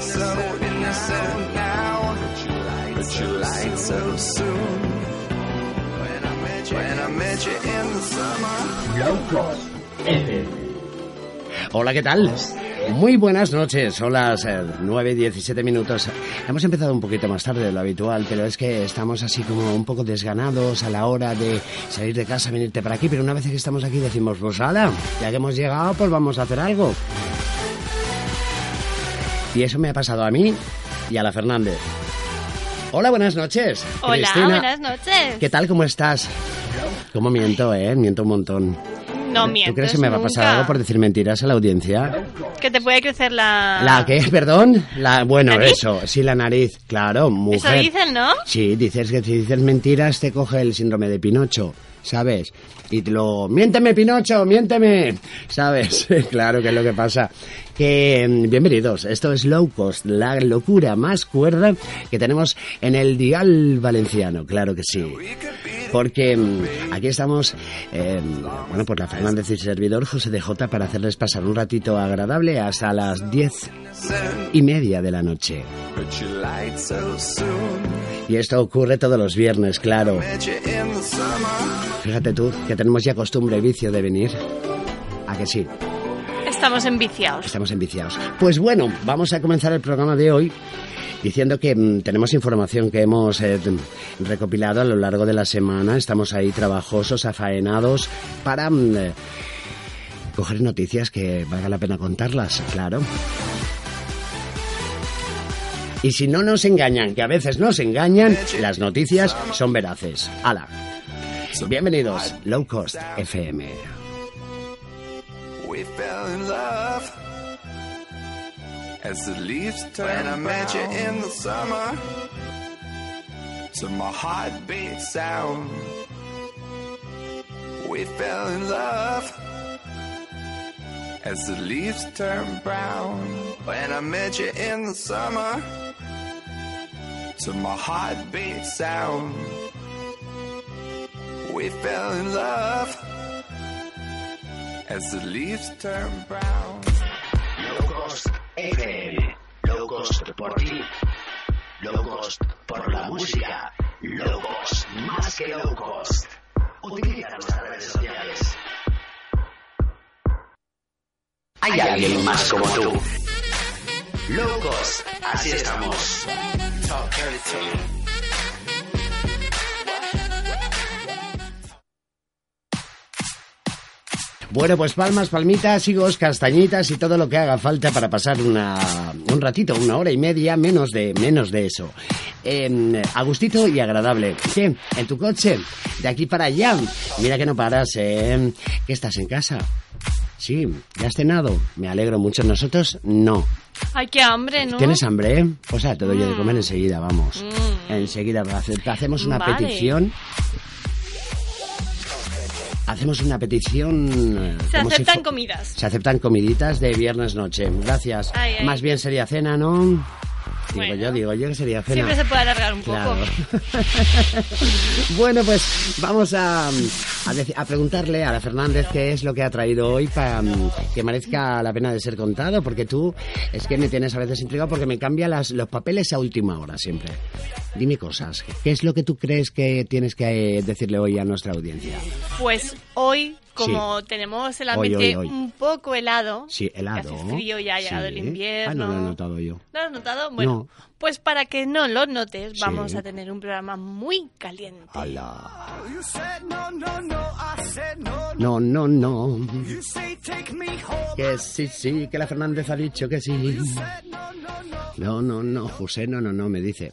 so innocent now, but you lied so soon. When I met you, in the summer. Locos FM. Hola, ¿qué tal? Muy buenas noches, son las eh, 9 y 17 minutos. Hemos empezado un poquito más tarde de lo habitual, pero es que estamos así como un poco desganados a la hora de salir de casa, venirte para aquí, pero una vez que estamos aquí decimos, pues ala, ya que hemos llegado, pues vamos a hacer algo. Y eso me ha pasado a mí y a la Fernández. Hola, buenas noches. Hola, Cristina. buenas noches. ¿Qué tal? ¿Cómo estás? ¿Cómo miento, eh? Miento un montón. No ¿Tú mientes crees que me va a pasar algo por decir mentiras a la audiencia? Que te puede crecer la... ¿La qué? ¿Perdón? La, bueno, ¿Nariz? eso, sí, la nariz, claro, mujer. Eso dicen, ¿no? Sí, dices que si dices mentiras te coge el síndrome de Pinocho, ¿sabes? Y te lo... ¡Miénteme, Pinocho! ¡Miénteme! ¿Sabes? claro que es lo que pasa. Que mm, bienvenidos, esto es Low Cost, la locura más cuerda que tenemos en el dial valenciano, claro que sí. Porque mm, aquí estamos, eh, bueno, pues la Fernández y servidor José de Jota para hacerles pasar un ratito agradable hasta las diez y media de la noche. Y esto ocurre todos los viernes, claro. Fíjate tú, que tenemos ya costumbre y vicio de venir. ¿A que sí? Estamos enviciados. Estamos enviciados. Pues bueno, vamos a comenzar el programa de hoy diciendo que mm, tenemos información que hemos eh, recopilado a lo largo de la semana. Estamos ahí trabajosos, afaenados para mm, eh, coger noticias que valga la pena contarlas, claro. Y si no nos engañan, que a veces nos engañan, las noticias son veraces. ¡Hala! Bienvenidos, Low Cost FM. We fell in love as the leaves turn. When I met you in the summer, to my heartbeat sound. We fell in love as the leaves turn brown. When I met you in the summer, to my heartbeat sound. We fell in love as the leaves turn brown. Low Cost FM. Low Cost por ti. Low Cost por la música. Low Cost más que Low Cost. Utiliza nuestras redes sociales. Hay alguien más como tú. Low Cost. Así estamos. Bueno, pues palmas, palmitas, higos, castañitas y todo lo que haga falta para pasar una, un ratito, una hora y media, menos de, menos de eso. Eh, a gustito y agradable. ¿Qué? ¿En tu coche? De aquí para allá. Mira que no paras, ¿eh? ¿Qué estás en casa? Sí, ¿ya has cenado? Me alegro mucho. Nosotros no. Ay, qué hambre, ¿no? ¿Tienes hambre? Pues a te doy yo de comer enseguida, vamos. Enseguida hace- hacemos una Vale. petición. Hacemos una petición. eh, Se si aceptan comidas. Se aceptan comiditas de viernes noche. Gracias. Ay, ay. Más bien sería cena, ¿no? Digo Bueno. yo, digo yo que sería cena. Siempre se puede alargar un poco. Bueno, pues vamos a, a, preguntarle a la Fernández qué es lo que ha traído hoy para que merezca la pena de ser contado, porque tú es que me tienes a veces intrigado porque me cambia las, los papeles a última hora siempre. Dime cosas. ¿Qué es lo que tú crees que tienes que eh, decirle hoy a nuestra audiencia? Pues hoy, como tenemos el Hoy, ambiente hoy, hoy. un poco helado, Sí, helado. que hace frío, ya ha llegado el Sí. invierno. Ah, no lo he notado yo. ¿No lo has notado? Bueno, No. pues para que no lo notes, Sí. vamos a tener un programa muy caliente. Said no, no, no. Que sí, sí, que la Fernández ha dicho que sí. No, no, no, José, no, no, no, me dice.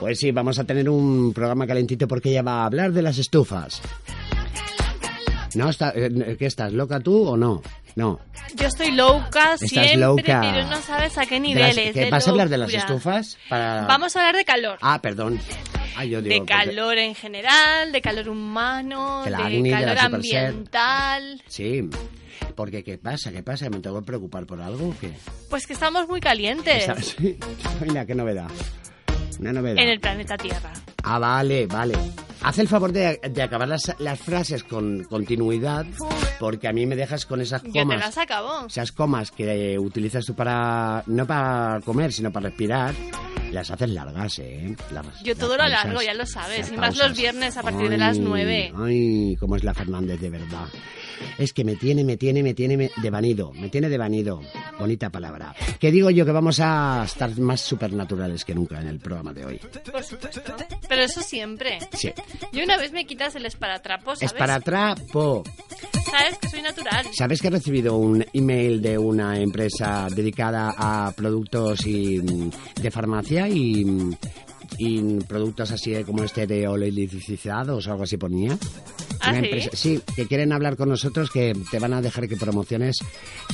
Pues sí, vamos a tener un programa calentito porque ella va a hablar de las estufas. ¿No? Está, eh, ¿Qué estás, loca tú o no? No. Yo estoy loca Estás siempre, loca. pero no sabes a qué De las- niveles. ¿qué, de ¿Vas a hablar de las estufas? Para... Vamos a hablar de calor. Ah, perdón. Ah, yo digo, de porque- calor en general, de calor humano, De de, de calor Superset. ambiental. Sí. Porque, ¿qué pasa? ¿Qué pasa? ¿Me tengo que preocupar por algo o qué? Pues que estamos muy calientes. Mira, qué novedad. Una novedad. en el planeta Tierra. Ah, vale, vale. Haz el favor de, de acabar las, las frases con continuidad, porque a mí me dejas con esas Yo te comas. las acabo. Esas comas que utilizas tú para. no para comer, sino para respirar, las haces largas, ¿eh? Las- Yo todo lo alargo, ya lo sabes. Y más los viernes a partir de las 9. Ay, cómo es la Fernández de verdad. Es que me tiene, me tiene, me tiene me- de vanido. Me tiene de vanido. Bonita palabra. Que digo yo que vamos a estar más supernaturales que nunca en el programa de hoy. Por supuesto. Pero eso siempre. Sí. Yo una vez me quitas el esparatrapo, ¿sabes? Es para trapo. Sabes que soy natural. ¿Sabes que he recibido un email de una empresa dedicada a productos y, mm, de farmacia y, mm, y productos así como este de oleodicizados o algo así ponía? ¿Ah, Una sí? sí, que quieren hablar con nosotros, que te van a dejar que promociones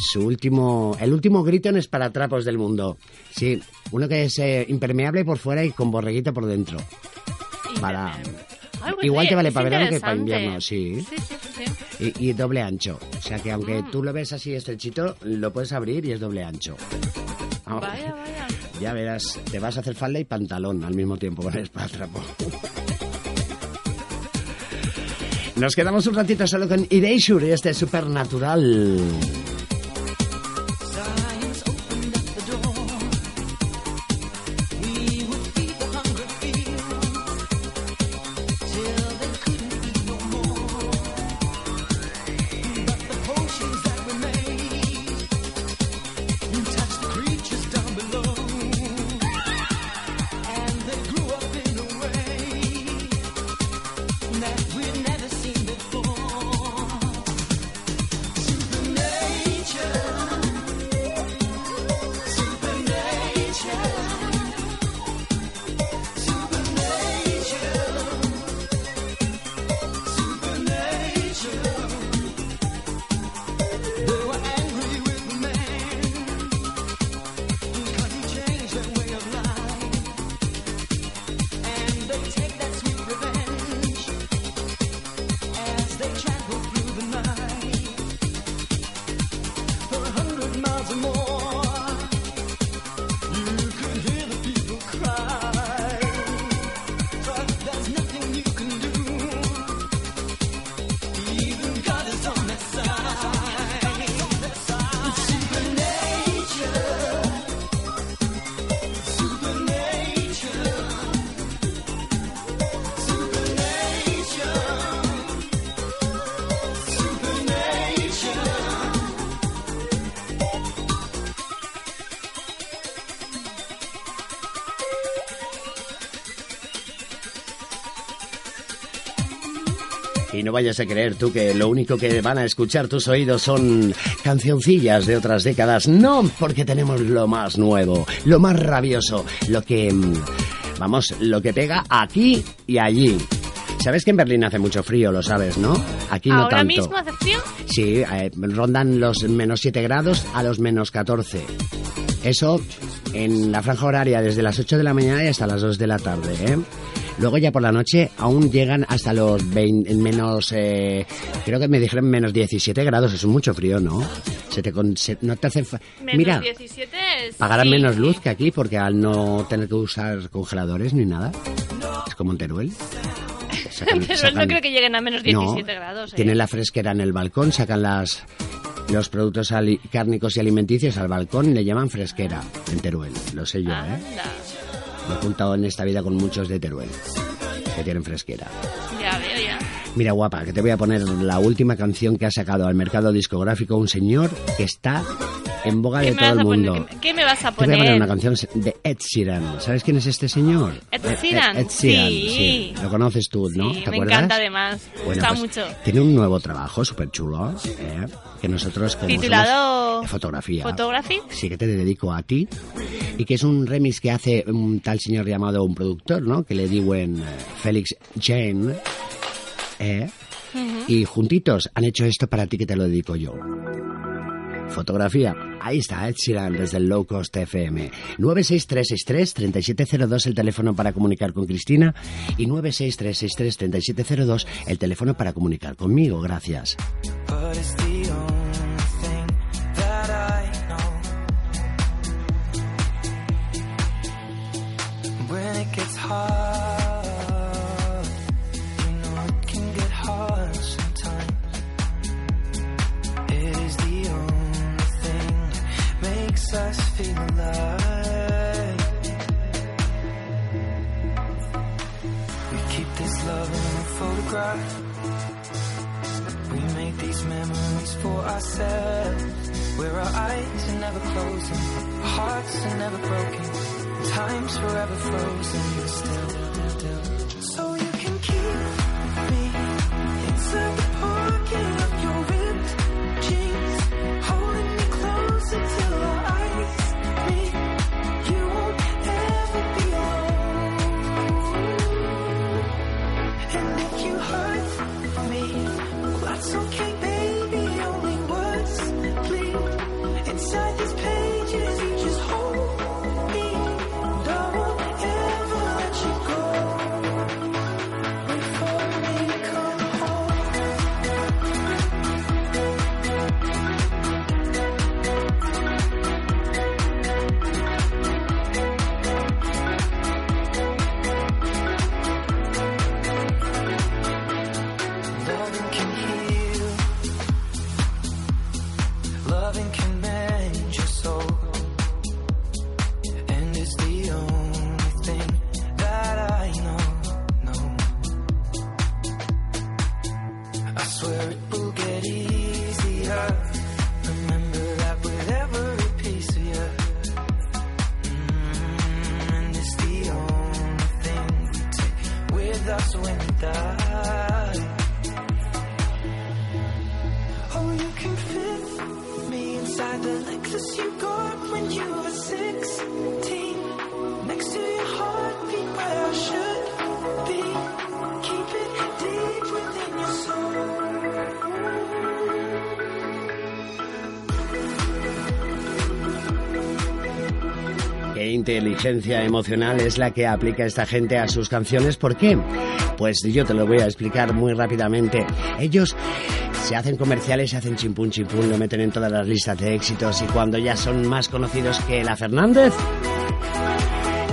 su último, el último grito en esparatrapos del mundo. Sí, uno que es eh, impermeable por fuera y con borreguito por dentro. Para, Ay, pues, igual te vale para verano que para invierno, sí. Sí, sí. Y, y doble ancho. O sea que aunque Mm. tú lo ves así estrechito, lo puedes abrir y es doble ancho. Vaya, vaya. Ya verás, te vas a hacer falda y pantalón al mismo tiempo con el. Nos quedamos un ratito solo con Erasure este supernatural. No vayas a creer tú que lo único que van a escuchar tus oídos son cancioncillas de otras décadas. No, porque tenemos lo más nuevo, lo más rabioso, lo que... mm, Vamos, lo que pega aquí y allí. Sabes que en Berlín hace mucho frío, lo sabes, ¿no? Aquí no ¿Ahora tanto. mismo hace frío? Sí, eh, rondan los menos 7 grados a los menos 14. Eso en la franja horaria desde las 8 de la mañana y hasta las 2 de la tarde, ¿eh? Luego ya por la noche aún llegan hasta los 20, menos, eh, creo que me dijeron menos 17 grados, es mucho frío, ¿no? Se te con- se- no te hace... Menos Mira, 17 es... pagarán sí. menos luz que aquí porque al no tener que usar congeladores ni nada. Es como en Teruel. Sacan- Pero sacan- no creo que lleguen a menos 17 no, grados. ¿eh? Tienen la fresquera en el balcón, sacan las los productos cárnicos y alimenticios al balcón y le llaman fresquera en Teruel. Lo sé yo, ¿eh? Me he juntado en esta vida con muchos de Teruel que tienen fresquera. Ya veo, ya. Mira, guapa, que te voy a poner la última canción que ha sacado al mercado discográfico un señor que está en boga ¿Qué de todo el mundo. poner? ¿Qué, qué me vas a Te voy a poner? poner una canción de Ed Sheeran. ¿Sabes quién es este señor? Ed Eh, Sheeran, Ed Sheeran, sí. Lo conoces tú, ¿no? Sí, ¿Te me acuerdas? encanta además. Me gusta pues, mucho. Tiene un nuevo trabajo súper chulo, ¿eh? que nosotros Titulado somos fotografía. Photography. Sí, que te dedico a ti. Y que es un remix que hace un tal señor llamado un productor, ¿no? Que le digo en Félix Jane. ¿eh? Y juntitos han hecho esto para ti que te lo dedico yo. Fotografía. Ahí está, Ed Sheeran desde el Low Cost FM. 96363-3702 el teléfono para comunicar con Cristina y 96363-3702 el teléfono para comunicar conmigo. Gracias. this feeling alive. We keep this love in a photograph. We make these memories for ourselves. Where our eyes are never closing, our hearts are never broken, time's forever frozen. Still, still, so you can keep. Inteligencia emocional es la que aplica esta gente a sus canciones? ¿Por qué? Pues yo te lo voy a explicar muy rápidamente. Ellos se hacen comerciales, se hacen chimpún chimpún, lo meten en todas las listas de éxitos y cuando ya son más conocidos que la Fernández,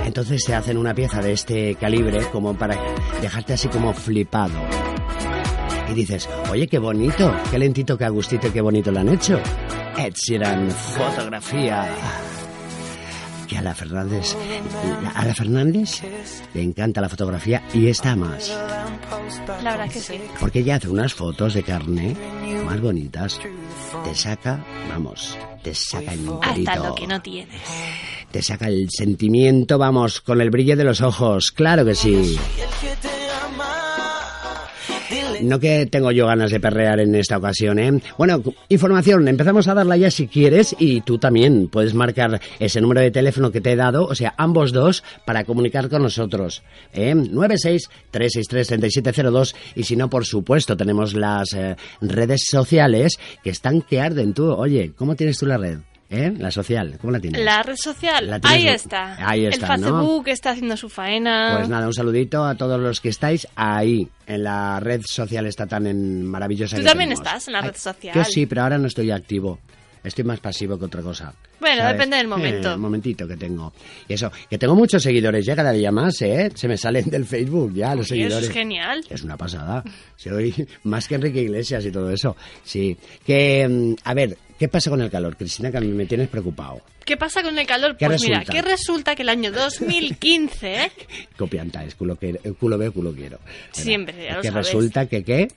entonces se hacen una pieza de este calibre como para dejarte así como flipado. Y dices, oye, qué bonito, qué lentito, qué agustito, qué bonito lo han hecho. Ed fotografía que a la Fernández. A la Fernández le encanta la fotografía y está más. La verdad que sí. porque ella hace unas fotos de carne más bonitas. Te saca vamos te saca el Hasta enterito lo que no tienes. te saca el sentimiento vamos con el brillo de los ojos. Claro que sí no que tengo yo ganas de perrear en esta ocasión, ¿eh? Bueno, información, empezamos a darla ya si quieres y tú también puedes marcar ese número de teléfono que te he dado, o sea, ambos dos, para comunicar con nosotros. ¿eh? 96-363-3702 y si no, por supuesto, tenemos las eh, redes sociales que están que arden tú. Oye, ¿cómo tienes tú la red? ¿Eh? La social, ¿cómo la tienes? La red social, La ahí está. ahí está, El ¿no? Facebook está haciendo su faena. Pues nada, un saludito a todos los que estáis ahí, en la red social esta tan en maravillosa Tú que también tenemos. estás en la Ay, red social. Yo sí, pero ahora no estoy activo. Estoy más pasivo que otra cosa. Bueno, ¿sabes? depende del momento. Eh, un momentito que tengo. Y eso, que tengo muchos seguidores ya cada día más, ¿eh? Se me salen del Facebook ya los Y eso seguidores. es genial. Es una pasada. Soy más que Enrique Iglesias y todo eso. Sí. Que, mm, a ver, ¿qué pasa con el calor, Cristina? Que a mí me tienes preocupado. ¿Qué pasa con el calor? ¿Qué pues mira, resulta? que resulta que el año 2015 Copianta, es culo, que, culo veo, culo quiero. Siempre, ya lo Que sabes. resulta que, ¿qué?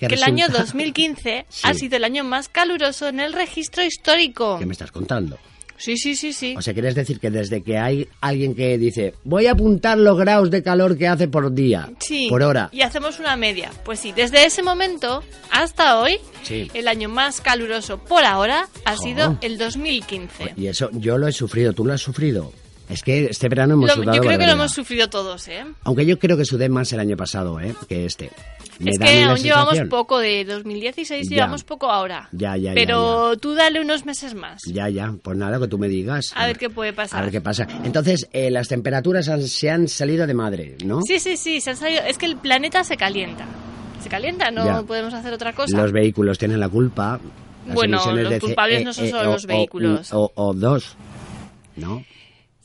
que el año 2015 ha Sí. sido el año más caluroso en el registro histórico. ¿Qué me estás contando? Sí, sí, sí, sí. O sea, ¿quieres decir que desde que hay alguien que dice, voy a apuntar los grados de calor que hace por día, Sí, por hora? y hacemos una media. Pues sí, desde ese momento hasta hoy, Sí. el año más caluroso por ahora ha sido el 2015. Y eso yo lo he sufrido, ¿tú lo has sufrido? Es que este verano hemos Lo- sudado yo creo que lo hemos sufrido todos, ¿eh? Aunque yo creo que sudé más el año pasado, ¿eh? Que este. Me es que aún llevamos poco de 2016, Ya. llevamos poco ahora. Ya, ya, ya, Pero tú dale unos meses más. Ya, ya, pues nada, que tú me digas. A ver qué puede pasar. A ver qué pasa. Entonces, eh, las temperaturas han- se han salido de madre, ¿no? Sí, sí, sí, se han salido- es que el planeta se calienta. Se calienta, no Ya. podemos hacer otra cosa. Los vehículos tienen la culpa. Las Bueno, los C- culpables no son solo o- los o- vehículos. O, o dos, ¿no?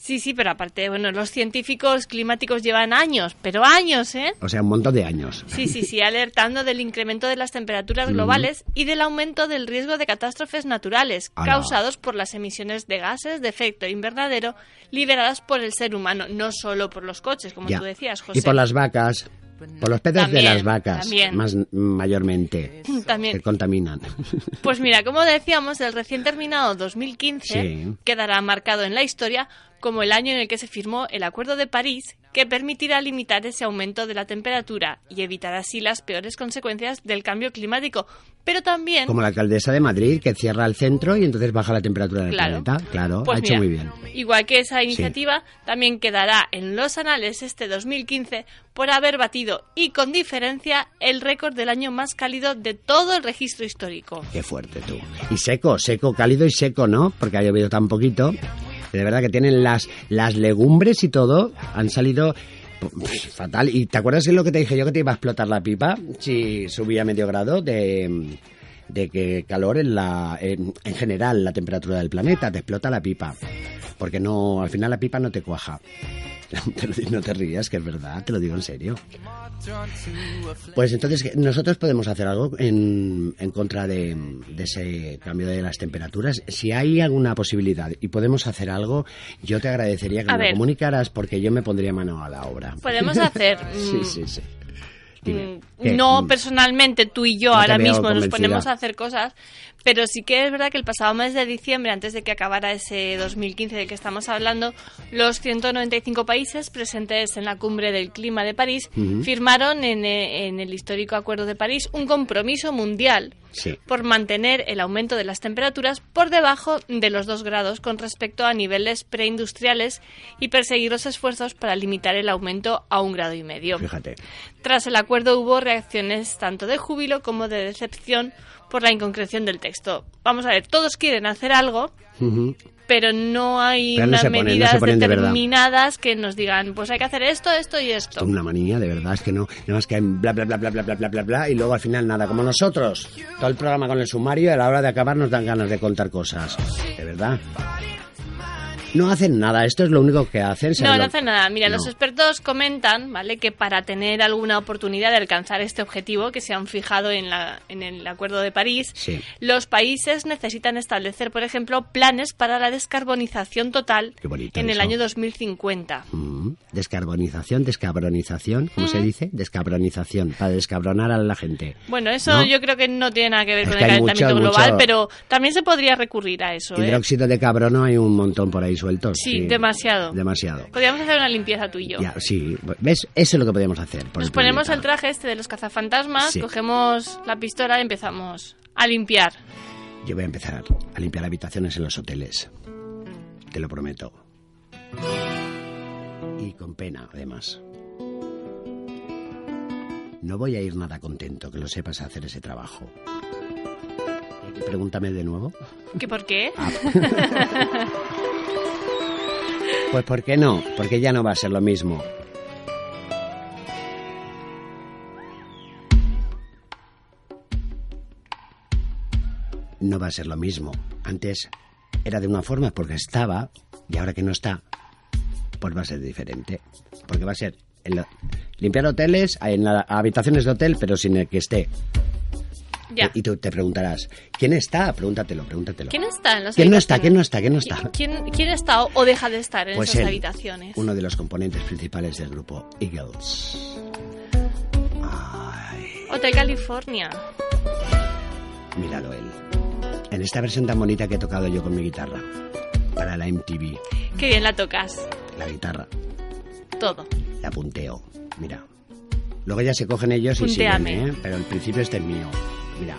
Sí, sí, pero aparte, bueno, los científicos climáticos llevan años, pero años, ¿eh? O sea, un montón de años. Sí, sí, sí, alertando del incremento de las temperaturas globales y del aumento del riesgo de catástrofes naturales causados por las emisiones de gases de efecto invernadero liberadas por el ser humano, no solo por los coches, como Ya. tú decías, José. Y por las vacas. Por los pedos de las vacas, también. más mayormente, que También. contaminan. Pues mira, como decíamos, el recién terminado 2015 Sí. quedará marcado en la historia como el año en el que se firmó el Acuerdo de París, que permitirá limitar ese aumento de la temperatura y evitar así las peores consecuencias del cambio climático. Pero también, Como la alcaldesa de Madrid, que cierra el centro y entonces baja la temperatura del Claro. planeta. Claro, pues ha hecho mira, muy bien. igual que esa iniciativa, también quedará en los anales este 2015 por haber batido y con diferencia el récord del año más cálido de todo el registro histórico. Qué fuerte tú. Y seco, seco, cálido y seco, ¿no? Porque ha llovido tan poquito. De verdad que tienen las, las legumbres y todo, han salido fatal. ¿Y te acuerdas de lo que te dije yo que te iba a explotar la pipa si subía medio grado de, de que calor en la en, en general la temperatura del planeta te explota la pipa? Porque no, al final la pipa no te cuaja. No te rías, que es verdad, te lo digo en serio. Pues entonces nosotros podemos hacer algo en, en contra de, de ese cambio de las temperaturas. Si hay alguna posibilidad y podemos hacer algo, yo te agradecería que A me ver. comunicaras porque yo me pondría mano a la obra. Podemos hacer... Sí, mm, sí, sí. Dime, Mm. No Mm, personalmente tú y yo No ahora mismo nos ponemos a hacer cosas, pero sí que es verdad que el pasado mes de diciembre, antes de que acabara ese 2015 del que estamos hablando, los 195 países presentes en la cumbre del clima de París firmaron en, eh, en el histórico Acuerdo de París un compromiso mundial Sí. por mantener el aumento de las temperaturas por debajo de los 2 grados con respecto a niveles preindustriales y perseguir los esfuerzos para limitar el aumento a un grado y medio. Fíjate. Tras el acuerdo hubo reacciones tanto de júbilo como de decepción por la inconcreción del texto. Vamos a ver, todos quieren hacer algo, pero no hay Pero unas ponen, medidas de determinadas que nos digan, pues hay que hacer esto, esto y esto. Una manía, de verdad, es que no, no es que bla bla bla bla bla bla bla bla bla y luego al final nada, como nosotros, todo el programa con el sumario a la hora de acabar nos dan ganas de contar cosas, de verdad. No hacen nada, esto es lo único que hacen. No, ¿sabes no lo- hace nada. Mira, los expertos comentan, ¿vale? Que para tener alguna oportunidad de alcanzar este objetivo que se han fijado en, la, en el Acuerdo de París, Sí. los países necesitan establecer, por ejemplo, planes para la descarbonización total en el año 2050. Mm, Descarbonización, descabronización, ¿cómo se dice? Descabronización, para descabronar a la gente. Bueno, eso ¿No? yo creo que no tiene nada que ver Es con el calentamiento mucho, global, mucho- pero también se podría recurrir a eso, ¿eh? Hidróxido de cabrono hay un montón por ahí sueltos. Sí, demasiado. Demasiado. Podríamos hacer una limpieza tú y yo. Ya, sí, ¿ves? Eso es lo que podemos hacer. por Nos el ponemos el traje este de los cazafantasmas, Sí. cogemos la pistola y empezamos a limpiar. Yo voy a empezar a limpiar habitaciones en los hoteles. Te lo prometo. Y con pena, además. No voy a ir nada contento, que lo sepas hacer ese trabajo. Pregúntame de nuevo. ¿Qué por qué? Ah. Pues ¿por qué no? Porque ya no va a ser lo mismo. No va a ser lo mismo. Antes era de una forma porque estaba y ahora que no está, pues va a ser diferente. Porque va a ser en lo- limpiar hoteles, en la- habitaciones de hotel, pero sin el que esté. Ya. Y tú te preguntarás, ¿quién está? Pregúntatelo, pregúntatelo. ¿Quién está en las ¿Quién no está? ¿Quién no está? ¿Quién no está? ¿Quién, quién está o, deja de estar en Pues esas él, habitaciones? uno de los componentes principales del grupo Eagles. Ay, Hotel California. míralo él. En esta versión tan bonita que he tocado yo con mi guitarra. Para la MTV. Qué bien la tocas. La guitarra. Todo. La punteo. Mira. Luego ya se cogen ellos y Puntéame. siguen, ¿eh? Pero el principio este es mío. Mira.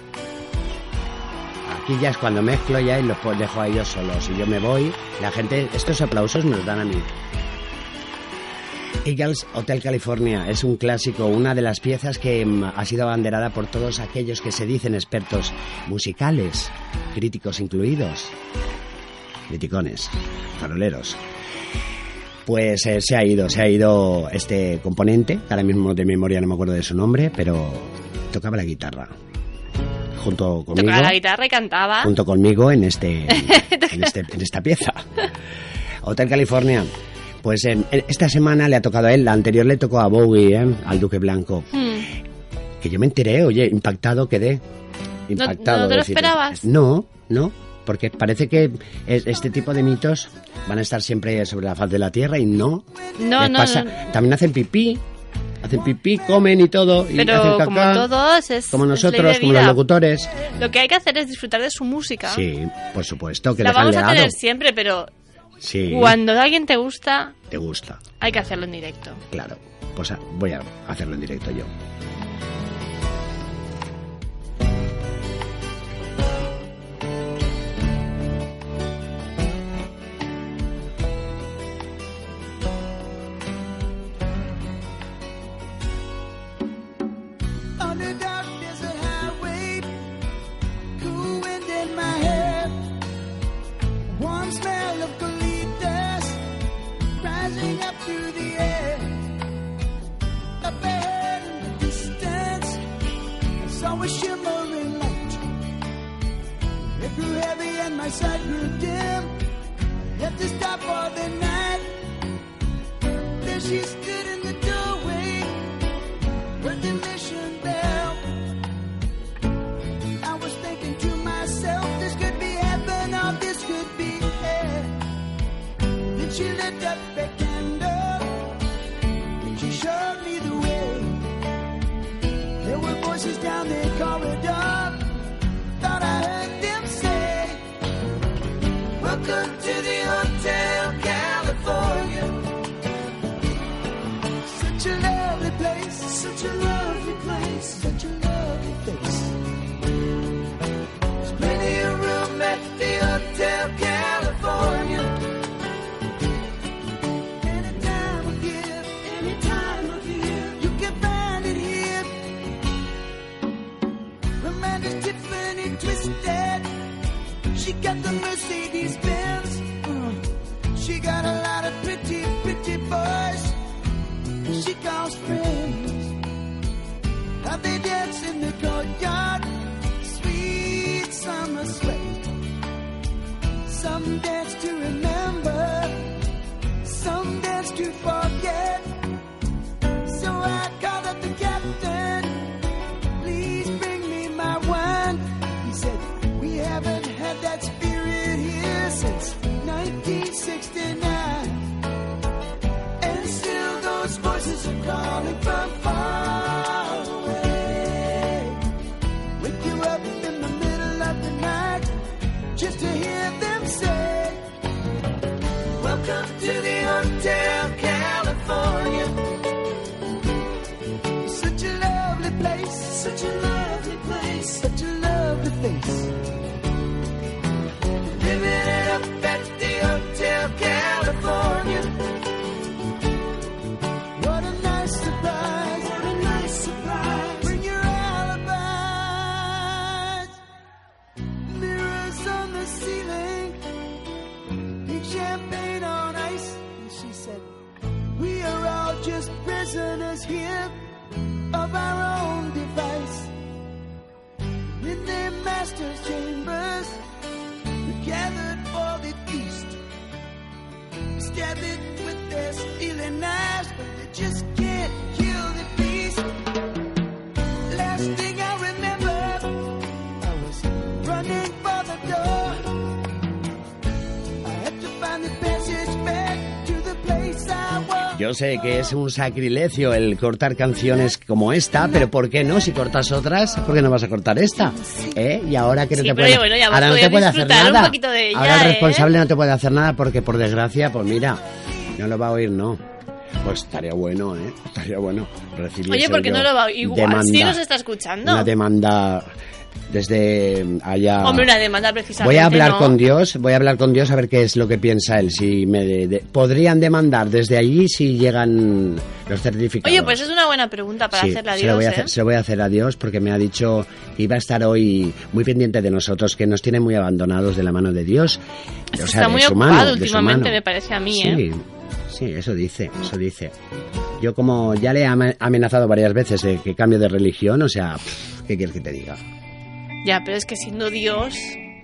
Aquí ya es cuando mezclo ya y los dejo a ellos solos. Y yo me voy. La gente, estos aplausos me los dan a mí. Eagles Hotel California es un clásico, una de las piezas que mm, ha sido abanderada por todos aquellos que se dicen expertos musicales, críticos incluidos, criticones, faroleros. Pues eh, se ha ido, se ha ido este componente, ahora mismo de memoria no me acuerdo de su nombre, pero tocaba la guitarra. Junto conmigo. Tocaba la guitarra y cantaba. Junto conmigo en este, en este en esta pieza. Hotel California. Pues en- en esta semana le ha tocado a él, la anterior le tocó a Bowie, ¿eh? al Duque Blanco. Hmm. Que yo me enteré, oye, impactado quedé. Impactado. no te lo esperabas? No, no, porque parece que es- este tipo de mitos van a estar siempre sobre la faz de la Tierra y no. No, Les no, pasa- no. También hacen pipí, hacen pipí, comen y todo, y Pero hacen como caca, todos, es. como es nosotros, de como los locutores. Lo que hay que hacer es disfrutar de su música. Sí, por supuesto, que La vamos a tener siempre, pero Sí, cuando alguien te gusta, te gusta, hay que hacerlo en directo. claro. Pues voy a hacerlo en directo yo. Sight grew dim. Had to stop for the night. There she stood in the doorway with the mission bell. I was thinking to myself, this could be heaven or this could be hell. Then she lit up a candle and she showed me the way. There were voices down the Welcome to the Hotel California. Such a lovely place, such a lovely place, such a lovely face. There's plenty of room at the Hotel California. Any time of year, any time of year, you can find it here. Amanda's Tiffany twisted. She got the Mercedes got a lot of pretty, pretty boys she calls friends. How they dance in the courtyard, sweet summer sweat. Some dance to remember, some dance to forget. Master's chambers, gathered for the feast stab it with their stealing knives, but they just Yo sé que es un sacrilegio el cortar canciones como esta, pero ¿por qué no? Si cortas otras, ¿por qué no vas a cortar esta? ¿Eh? Y ahora que no Sí, te puede, bueno, ahora a no te puede hacer nada. poquito de ella, ahora el ¿eh? responsable no te puede hacer nada porque por desgracia, pues mira, no lo va a oír, no. Pues estaría bueno, ¿eh? Estaría bueno recibir Oye, ¿por qué no lo va igual? Sí nos está escuchando. Una demanda desde allá. Hombre, una demanda precisamente. Voy a hablar ¿no? con Dios, voy a hablar con Dios a ver qué es lo que piensa él. Si me de- de- podrían demandar desde allí si llegan los certificados. Oye, pues es una buena pregunta para Sí, hacerla a se lo, voy a Dios, hacer, ¿eh? se lo voy a hacer a Dios porque me ha dicho que iba a estar hoy muy pendiente de nosotros, que nos tiene muy abandonados de la mano de Dios. O sea, está muy ocupado mano, últimamente, me parece a mí, Sí, ¿eh? sí, eso dice, eso dice. Yo como ya le he amenazado varias veces de que cambio de religión, o sea, ¿qué quieres que te diga? Ya, pero es que siendo Dios,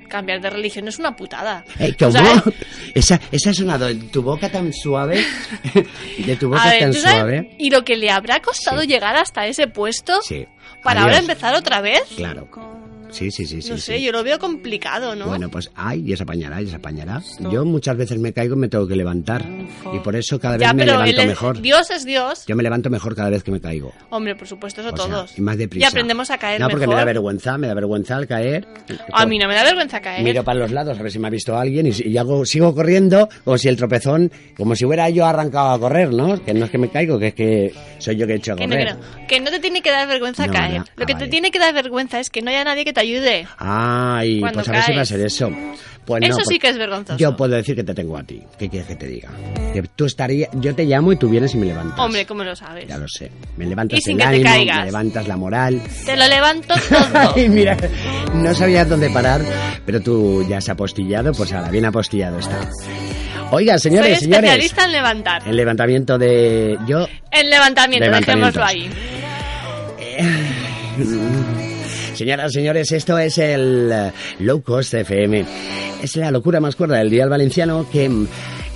cambiar de religión es una putada. Eh, O ¿Cómo? sea, esa, esa ha sonado de tu boca tan suave, de tu boca ver, tan suave. Y lo que le habrá costado Sí. llegar hasta ese puesto Sí. para Adiós. ahora empezar otra vez. Claro. Sí, sí, sí, sí. no sé, sí. yo lo veo complicado, ¿no? Bueno, pues ay, y se apañará, y se apañará. Yo muchas veces me caigo y me tengo que levantar. Y por eso cada vez ya, me levanto mejor. Dios es Dios. Yo me levanto mejor cada vez que me caigo. Hombre, por supuesto, eso O sea, todos. y más deprisa. Y aprendemos a caer No, porque mejor. me da vergüenza, me da vergüenza al caer. A mí no me da vergüenza caer. Miro para los lados a ver si me ha visto alguien y, y hago, sigo corriendo como si el tropezón, como si hubiera yo arrancado a correr, ¿no? Que no es que me caigo, que es que soy yo que he hecho a Que no, correr. que no, que no te tiene que dar vergüenza No, caer. no. Lo Ah, que vale. te tiene que dar vergüenza es que no haya nadie que te ayude. Ay, Cuando pues a ver si va a ser eso. Pues no, Eso sí porque que es vergonzoso. Yo puedo decir que te tengo a ti. ¿Qué quieres que te diga? Que tú estarías, yo te llamo y tú vienes y me levantas. Hombre, ¿cómo lo sabes? Ya lo sé. Me levantas Y sin el que te ánimo, caigas. me levantas la moral. Te lo levanto todo. Ay, mira, no sabía dónde parar, pero tú ya has apostillado, pues ahora bien apostillado está. Oiga, señores, Soy señores. especialista en levantar. El levantamiento de yo En levantamiento, dejémoslo ahí. Señoras, señores, esto es el eh, Low Cost FM. Es la locura más cuerda del Dial Valenciano que mm,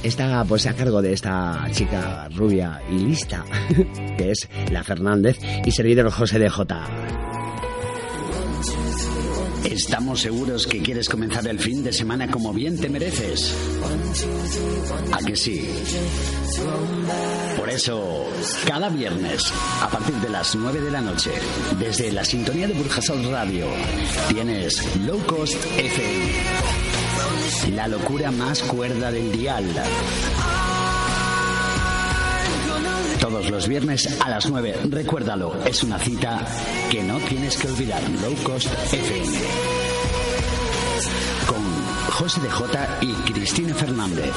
está pues a cargo de esta chica rubia y lista, que es la Fernández, y servidor José de J. Estamos seguros que quieres comenzar el fin de semana como bien te mereces. ¿A que sí? Por eso, cada viernes, a partir de las 9 de la noche, desde la sintonía de Burjasol Radio, tienes Low Cost FM. La locura más cuerda del dial. Los viernes a las 9. Recuérdalo, es una cita que no tienes que olvidar. Low Cost FM. Con José de J y Cristina Fernández.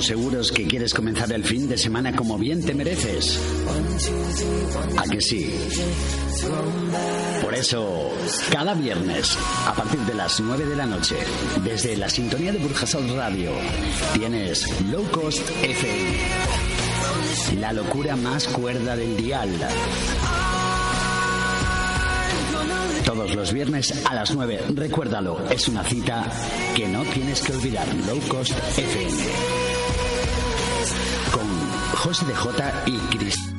Seguros que quieres comenzar el fin de semana como bien te mereces. ¿A que sí? Por eso, cada viernes, a partir de las 9 de la noche, desde la sintonía de Burjasot Radio, tienes Low Cost FM. La locura más cuerda del dial. Todos los viernes a las 9. Recuérdalo, es una cita que no tienes que olvidar. Low Cost FM. José de J y Cris.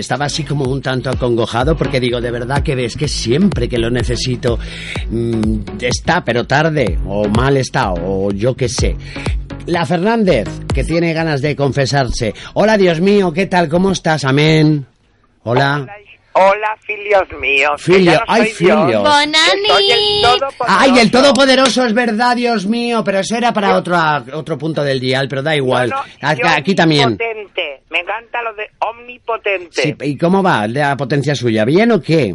Estaba así como un tanto acongojado porque digo, de verdad que ves que siempre que lo necesito mm, está, pero tarde, o mal está, o yo qué sé. La Fernández, que tiene ganas de confesarse. Hola, Dios mío, ¿qué tal? ¿Cómo estás? Amén. Hola. Hola, filios míos. Filio, no ay, soy Dios, Filio. que soy el Todopoderoso. Ay, el Todopoderoso es verdad, Dios mío, pero eso era para otro, otro punto del dial, pero da igual. No, no, Aquí, yo aquí también. Me encanta lo de omnipotente. Sí, ¿Y cómo va la potencia suya? ¿Bien o qué?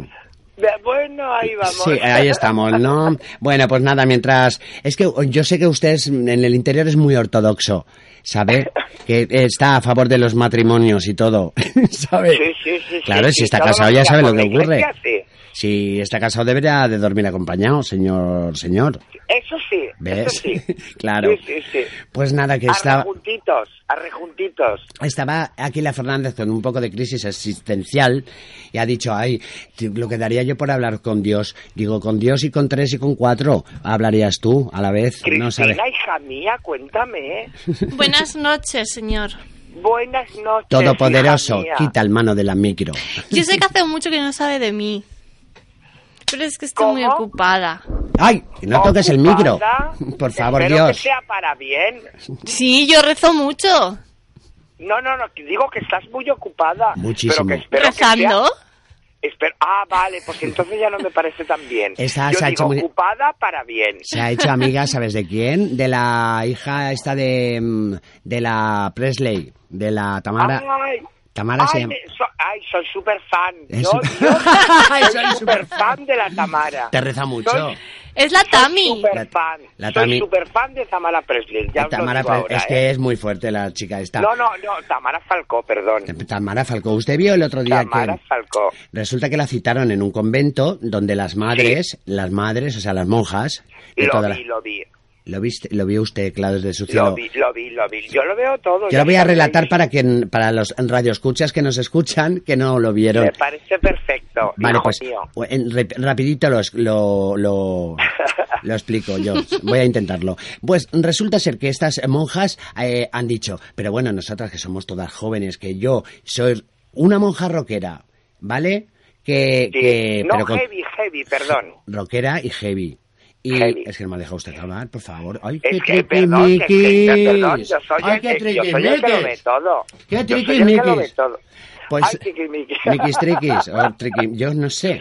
Bueno, ahí vamos. Sí, ahí estamos, ¿no? Bueno, pues nada, mientras... Es que yo sé que usted es- en el interior es muy ortodoxo, ¿sabe? Que está a favor de los matrimonios y todo, ¿sabe? Sí, sí, sí, Claro, sí, si está casado ya sabe lo que ocurre. iglesia, sí. Si está casado debería de dormir acompañado, señor, señor. Eso sí, eso ¿Ves? sí. claro. Sí, sí, sí. Pues nada, que estaba... Arrejuntitos, arrejuntitos. Estaba aquí la Fernández con un poco de crisis existencial y ha dicho, ay, lo que daría yo por hablar con Dios. Digo, con Dios y con tres y con cuatro hablarías tú a la vez. No sabe. Cristina, hija mía, cuéntame. ¿eh? Buenas noches, señor. Buenas noches, Todopoderoso, quita el mano de la micro. Yo sé que hace mucho que no sabe de mí. Pero es que estoy muy ocupada. ¡Ay! No toques el micro. Por favor, Espero Dios. que sea para bien. Sí, yo rezo mucho. No, no, no, que digo que estás muy ocupada. Muchísimo. Pero que espero que ¿Rezando? sea- espero- ah, vale, pues entonces ya no me parece tan bien. Yo se ha digo hecho muy- ocupada para bien. Se ha hecho amiga, ¿sabes de quién? De la hija esta de, mm, de la Presley, de la Tamara. Ay, Tamara se ay, llama. me- so- ay, soy súper fan. Es Yo, yo soy soy súper fan de la Tamara. Te reza mucho. Soy- Es la Tami. Soy súper La- fan. la soy Tami- súper fan de Tamara Presley. Ya Tamara digo Pre- ahora, es ¿eh? que es muy fuerte la chica esta. No, no, no, Tamara Falcó, perdón. Tamara Falcó. Usted vio el otro día Tamara que Falcó. resulta que la citaron en un convento donde las madres, las madres, o sea, las monjas, de Lo toda vi, la- lo vi. Lo viste, lo vio usted, claro, desde su cielo. Lo vi, lo vi, lo vi. Yo lo veo todo. Yo lo voy a relatar para que para los radioescuchas que nos escuchan que no lo vieron. Me parece perfecto. Vale, pues en- re- rapidito lo, lo, lo, lo explico yo. Voy a intentarlo. Pues resulta ser que estas monjas eh, han dicho, pero bueno, nosotras que somos todas jóvenes, que yo soy una monja rockera, ¿vale? que... Sí. que no, pero con- heavy, heavy, perdón. rockera y heavy. Y Heavy. es que no me ha dejado usted acabar, por favor. ¡Ay, Es qué que, perdón, que- que- perdón, yo soy, ¡Ay, el, qué yo soy el que lo ve todo. ¡Qué que triquimiquis! Pues, triquis, o triqui- yo no sé.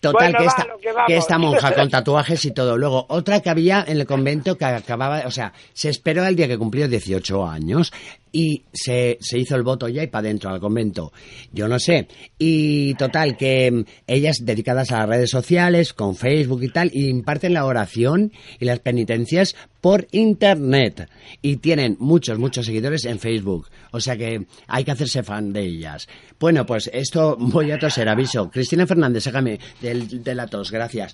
Total, Bueno, que, esta, que que esta monja con tatuajes y todo. Luego, otra que había en el convento que acababa, o sea, se esperó el día que cumplió 18 años y se, se hizo el voto ya y para adentro al convento. Yo no sé. Y total, que mm, ellas dedicadas a las redes sociales, con Facebook y tal, y imparten la oración y las penitencias por internet. Y tienen muchos, muchos seguidores en Facebook. O sea que hay que hacerse fan de ellas. Bueno, pues esto voy a toser, aviso. Cristina Fernández, sácame del, de la tos, gracias.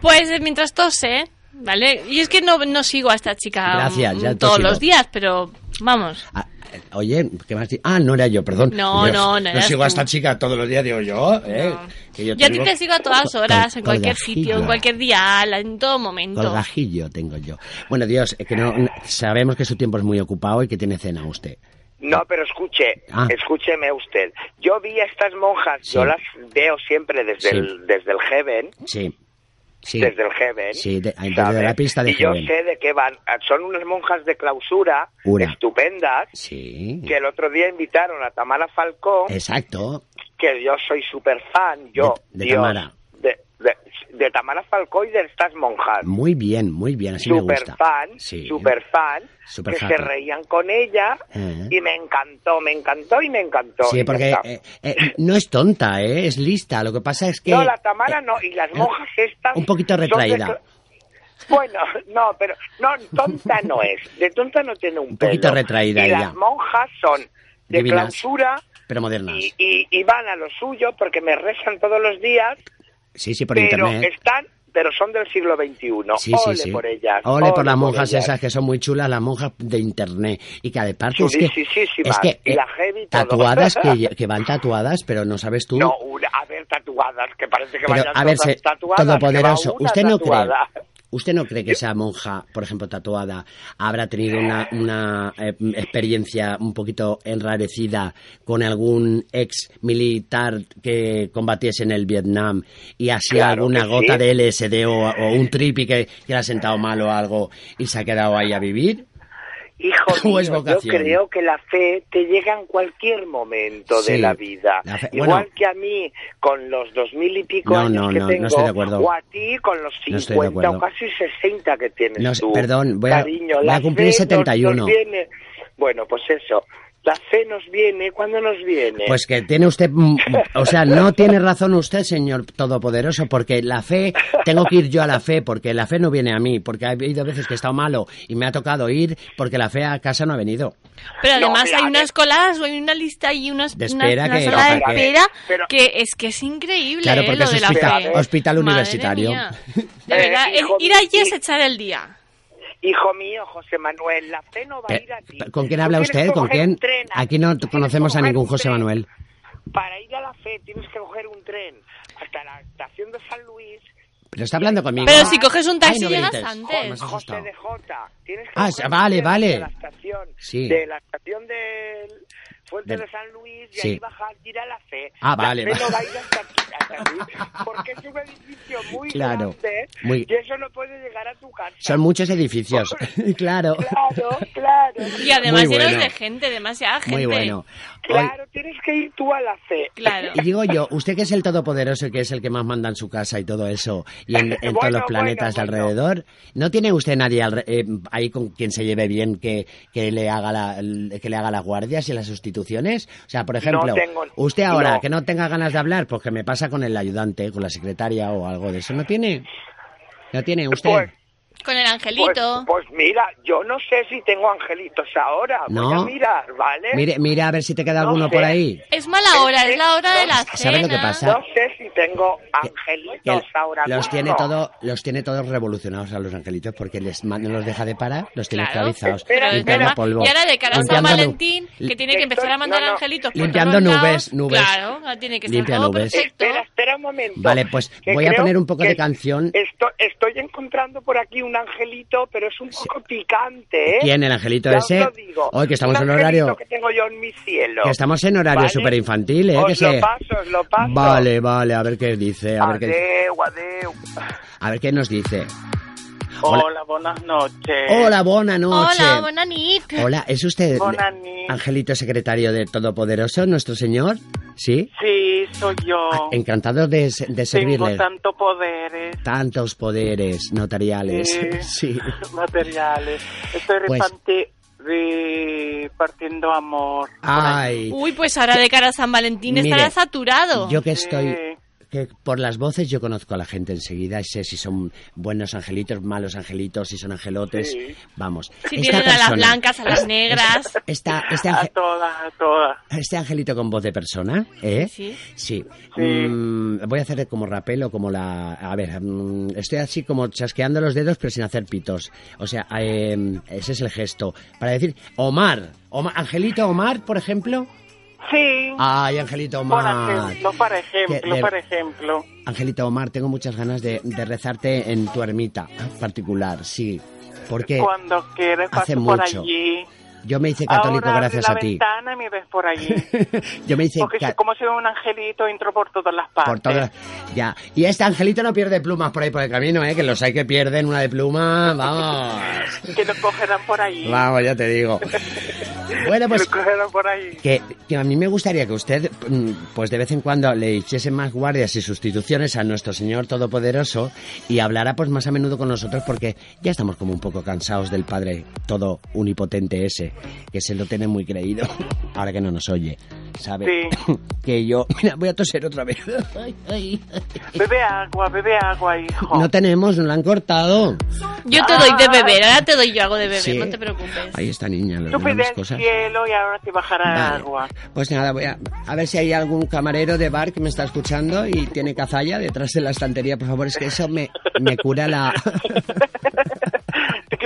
Pues eh, mientras tose, ¿vale? Y es que no, no sigo a esta chica Gracias, mm, ya todos los días, pero vamos. Ah, eh, oye, ¿qué más? Ah, no era yo, perdón. No, Dios, no, no eras sigo a esta chica todos los días, digo yo, ¿eh? Que yo Yo a ti te sigo a todas col- horas, en cualquier sitio, en cualquier dial, en todo momento. Colgajillo tengo yo. Bueno, Dios, es que no, no- sabemos que su tiempo es muy ocupado y que tiene cena usted. No, pero escuche, Ah. escúcheme usted. Yo vi a estas monjas, Sí. yo las veo siempre desde, Sí. el, desde el Heaven, Sí. Sí. desde el Heaven. Sí, de- desde la pista de Y yo Heaven. sé de qué van. Son unas monjas de clausura Una. estupendas Sí. que el otro día invitaron a Tamara Falcón, Exacto. que yo soy súper fan, yo, De- de Dios, Tamara. De, de, Tamara Falcón y de estas monjas. Muy bien, muy bien, así me super gusta. fan, Sí. super fan, Super que happy. se reían con ella Eh. y me encantó, me encantó y me encantó. Sí, porque eh, eh, no es tonta, ¿eh? es lista. Lo que pasa es que... no, la Tamara no, y las monjas estas... un poquito de retraída. Bueno, no, pero no, tonta no es. De tonta no tiene un, Un poquito pelo. retraída y ella. las monjas son de Divinas. clausura Pero modernas. y, y, y van a lo suyo porque me rezan todos los días, Sí, sí, por pero internet. están, pero son del siglo XXI. Sí, ole sí, sí. por ellas. Ole por las monjas ellas. esas que son muy chulas, las monjas de internet. Y que aparte es que, es que Y eh, la heavy tatuadas que, que van tatuadas, pero no sabes tú. No, una- a ver, tatuadas, que parece que pero vayan a ver, todas se- tatuadas. todopoderoso. va ¿Usted no cree? ¿Usted no cree que esa monja, por ejemplo, tatuada, habrá tenido una, una eh, experiencia un poquito enrarecida con algún ex militar que combatiese en el Vietnam y Claro alguna gota sí. de LSD o, o un tripi que, que le ha sentado mal o algo y se ha quedado ahí a vivir? Hijo ¿O mío, es yo creo que la fe te llega en cualquier momento Sí, de la vida. la fe- Igual bueno. que a mí, con los dos mil y pico No, años no, que no, tengo, estoy de acuerdo. o a ti con los No estoy de 50 o casi 60 que tienes tú. perdón, voy a- Cariño, voy a la cumplir fe nos- 71. nos viene- Bueno, pues eso. La fe nos viene cuando nos viene. Pues que tiene usted, mm, o sea, no tiene razón usted, señor Todopoderoso, porque la fe, tengo que ir yo a la fe, porque la fe no viene a mí, porque ha habido veces que he estado malo y me ha tocado ir porque la fe a casa no ha venido. Pero No, además mira, hay a unas colas o hay una lista y unas, De una- espera una que- sala de espera pero- que es que es increíble Claro, ¿eh? porque lo es de la hospital, fe. hospital Madre universitario. mía. De Eh, verdad, hijo ir allí es echar el día. Hijo mío, José Manuel, la fe no va a Pe- ir a ti. ¿Con quién habla usted? ¿Con quién? tren. Aquí no conocemos a ningún José. Manuel. Para ir a la fe tienes que coger un tren hasta la estación de San Luis. Pero está hablando conmigo. Pero si coges un taxi Ay, no llegas grites. antes. Has José de Jota. Tienes que Ah, coger un vale, tren vale. De la estación, Sí. de la estación del Fuente Del- de San Luis y Sí. ahí bajar ir a la fe. Ah, La vale, fe vale. no va a ir hasta aquí, hasta aquí, porque es un edificio muy Claro, grande muy- y eso no puede llegar a tu casa. Son muchos edificios, claro. Claro, claro. Y además llenos bueno. de gente, demasiada gente. Muy bueno. Claro, tienes que ir tú a la fe. Claro. Y digo yo, usted que es el todopoderoso y que es el que más manda en su casa y todo eso, y en, en todos los planetas bueno, de bueno. alrededor, ¿no tiene usted nadie alre- eh, ahí con quien se lleve bien que, que le haga la, que le haga las guardias y las sustituciones? O sea, por ejemplo, tengo- usted ahora no. que no tenga ganas de hablar, pues que me pasa con el ayudante, con la secretaria o algo de eso, ¿no tiene? ¿No tiene usted? Pues, Con el Pues, angelito. pues mira, yo no sé si tengo angelitos ahora. Voy No. a mirar, ¿vale? Mire, mira a ver si te queda No alguno sé. por ahí. es mala hora, es la hora de la cena. ¿Sabe lo que pasa? No sé si tengo Que- angelitos que ahora los mismo. tiene todo, los tiene todos revolucionados a los angelitos porque les no los deja de parar, los tiene Claro. esclavizados, es limpiando polvo. Y ahora de cara a San Valentín, que tiene que empezar a mandar Estoy- no, no. angelitos Limpiando nubes, nubes. Claro, tiene que estar Limpia todo nubes. perfecto. Espera un momento. Vale, pues voy a poner un poco de canción. Esto, estoy encontrando por aquí un angelito, pero es un poco picante, ¿eh? ¿Quién, el angelito Ya os ese? lo digo. Hoy que estamos Un en horario... que tengo yo en mi cielo. Que estamos en horario ¿Vale? súper infantil, ¿eh? Os que lo se- paso, os lo paso. Vale, vale, a ver qué dice, a ver qué, Adeu, adeu. a ver qué nos dice. Hola, buenas noches. Hola, buena noche. Hola, buena nit. Hola, ¿es usted Buenas. Angelito Secretario del Todopoderoso, nuestro Señor? ¿Sí? Sí, soy yo. Encantado de, de Tengo servirle. tantos poderes Tantos poderes notariales. Sí. materiales. Estoy Pues- repartiendo amor. Ay, Uy, pues ahora de cara a San Valentín Mire, estará saturado. yo que estoy... Sí. Que por las voces yo conozco a la gente enseguida y sé si son buenos angelitos, malos angelitos, si son angelotes. Sí. Vamos. Si esta tienen a las blancas, a las negras. Esta, este, A ange- todas, a todas. este angelito con voz de persona, ¿eh? Sí. Sí. Sí. Mm, voy a hacer como rapel o como la... A ver, mm, estoy así como chasqueando los dedos pero sin hacer pitos. O sea, eh, ese es el gesto. Para decir, Omar. Omar Angelito Omar, por ejemplo. Sí. Ay, Angelito por Omar. ejemplo, por ejemplo, Que de- por ejemplo. Angelito Omar, tengo muchas ganas de, de rezarte en tu ermita particular, sí. Porque Cuando quieres hace paso por mucho. allí. Yo me hice católico Ahora gracias abrí a la ti. ventana y me ves por allí. yo me hice Porque ca- como soy un angelito, entro por todas las partes. por todas ya y este angelito no pierde plumas por ahí por el camino eh que los hay que pierden una de pluma vamos Que lo cogerán por ahí. vamos ya te digo bueno Que pues lo cogerán por ahí. que, que a mí me gustaría que usted, mm, pues de vez en cuando le hiciese más guardias y sustituciones a nuestro Señor Todopoderoso y hablara pues más a menudo con nosotros porque ya estamos como un poco cansados del Padre todo unipotente ese, que se lo tiene muy creído, ahora que no nos oye, ¿sabe? Que yo, mira, voy a toser otra vez. Ay, ay, ay. Bebe agua, bebe agua, hijo. No tenemos, nos la han cortado. Yo te doy de beber, ahora te doy yo algo de beber, Sí. no te preocupes. Ahí esta niña, Tú las pide grandes el cosas. cielo y ahora te bajará Vale. agua. Pues nada, voy a, a ver si hay algún camarero de bar que me está escuchando y tiene cazalla detrás de la estantería, por favor, es que eso me, me cura la...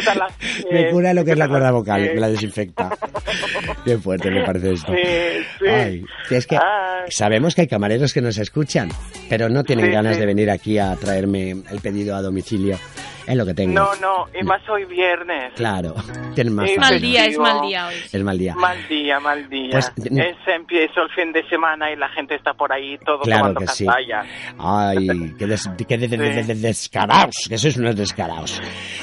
Me cura lo que es la cuerda vocal, piel. me la desinfecta. Qué fuerte me parece esto. Sí, sí. Ay, que es que Ay. sabemos que hay camareros que nos escuchan, pero no tienen Sí, ganas de venir aquí a traerme el pedido a domicilio. Es lo que tengo. No, no, y más hoy viernes. Claro, tienen más Es fácil. Mal día, es mal día hoy. Es mal día. Mal día, mal día. Pues, es empiezo el fin de semana y la gente está por ahí todo Claro tomando que sí. cazalla. Ay, qué, des- qué de- de- de- de- descaraos, que sois unos descaraos.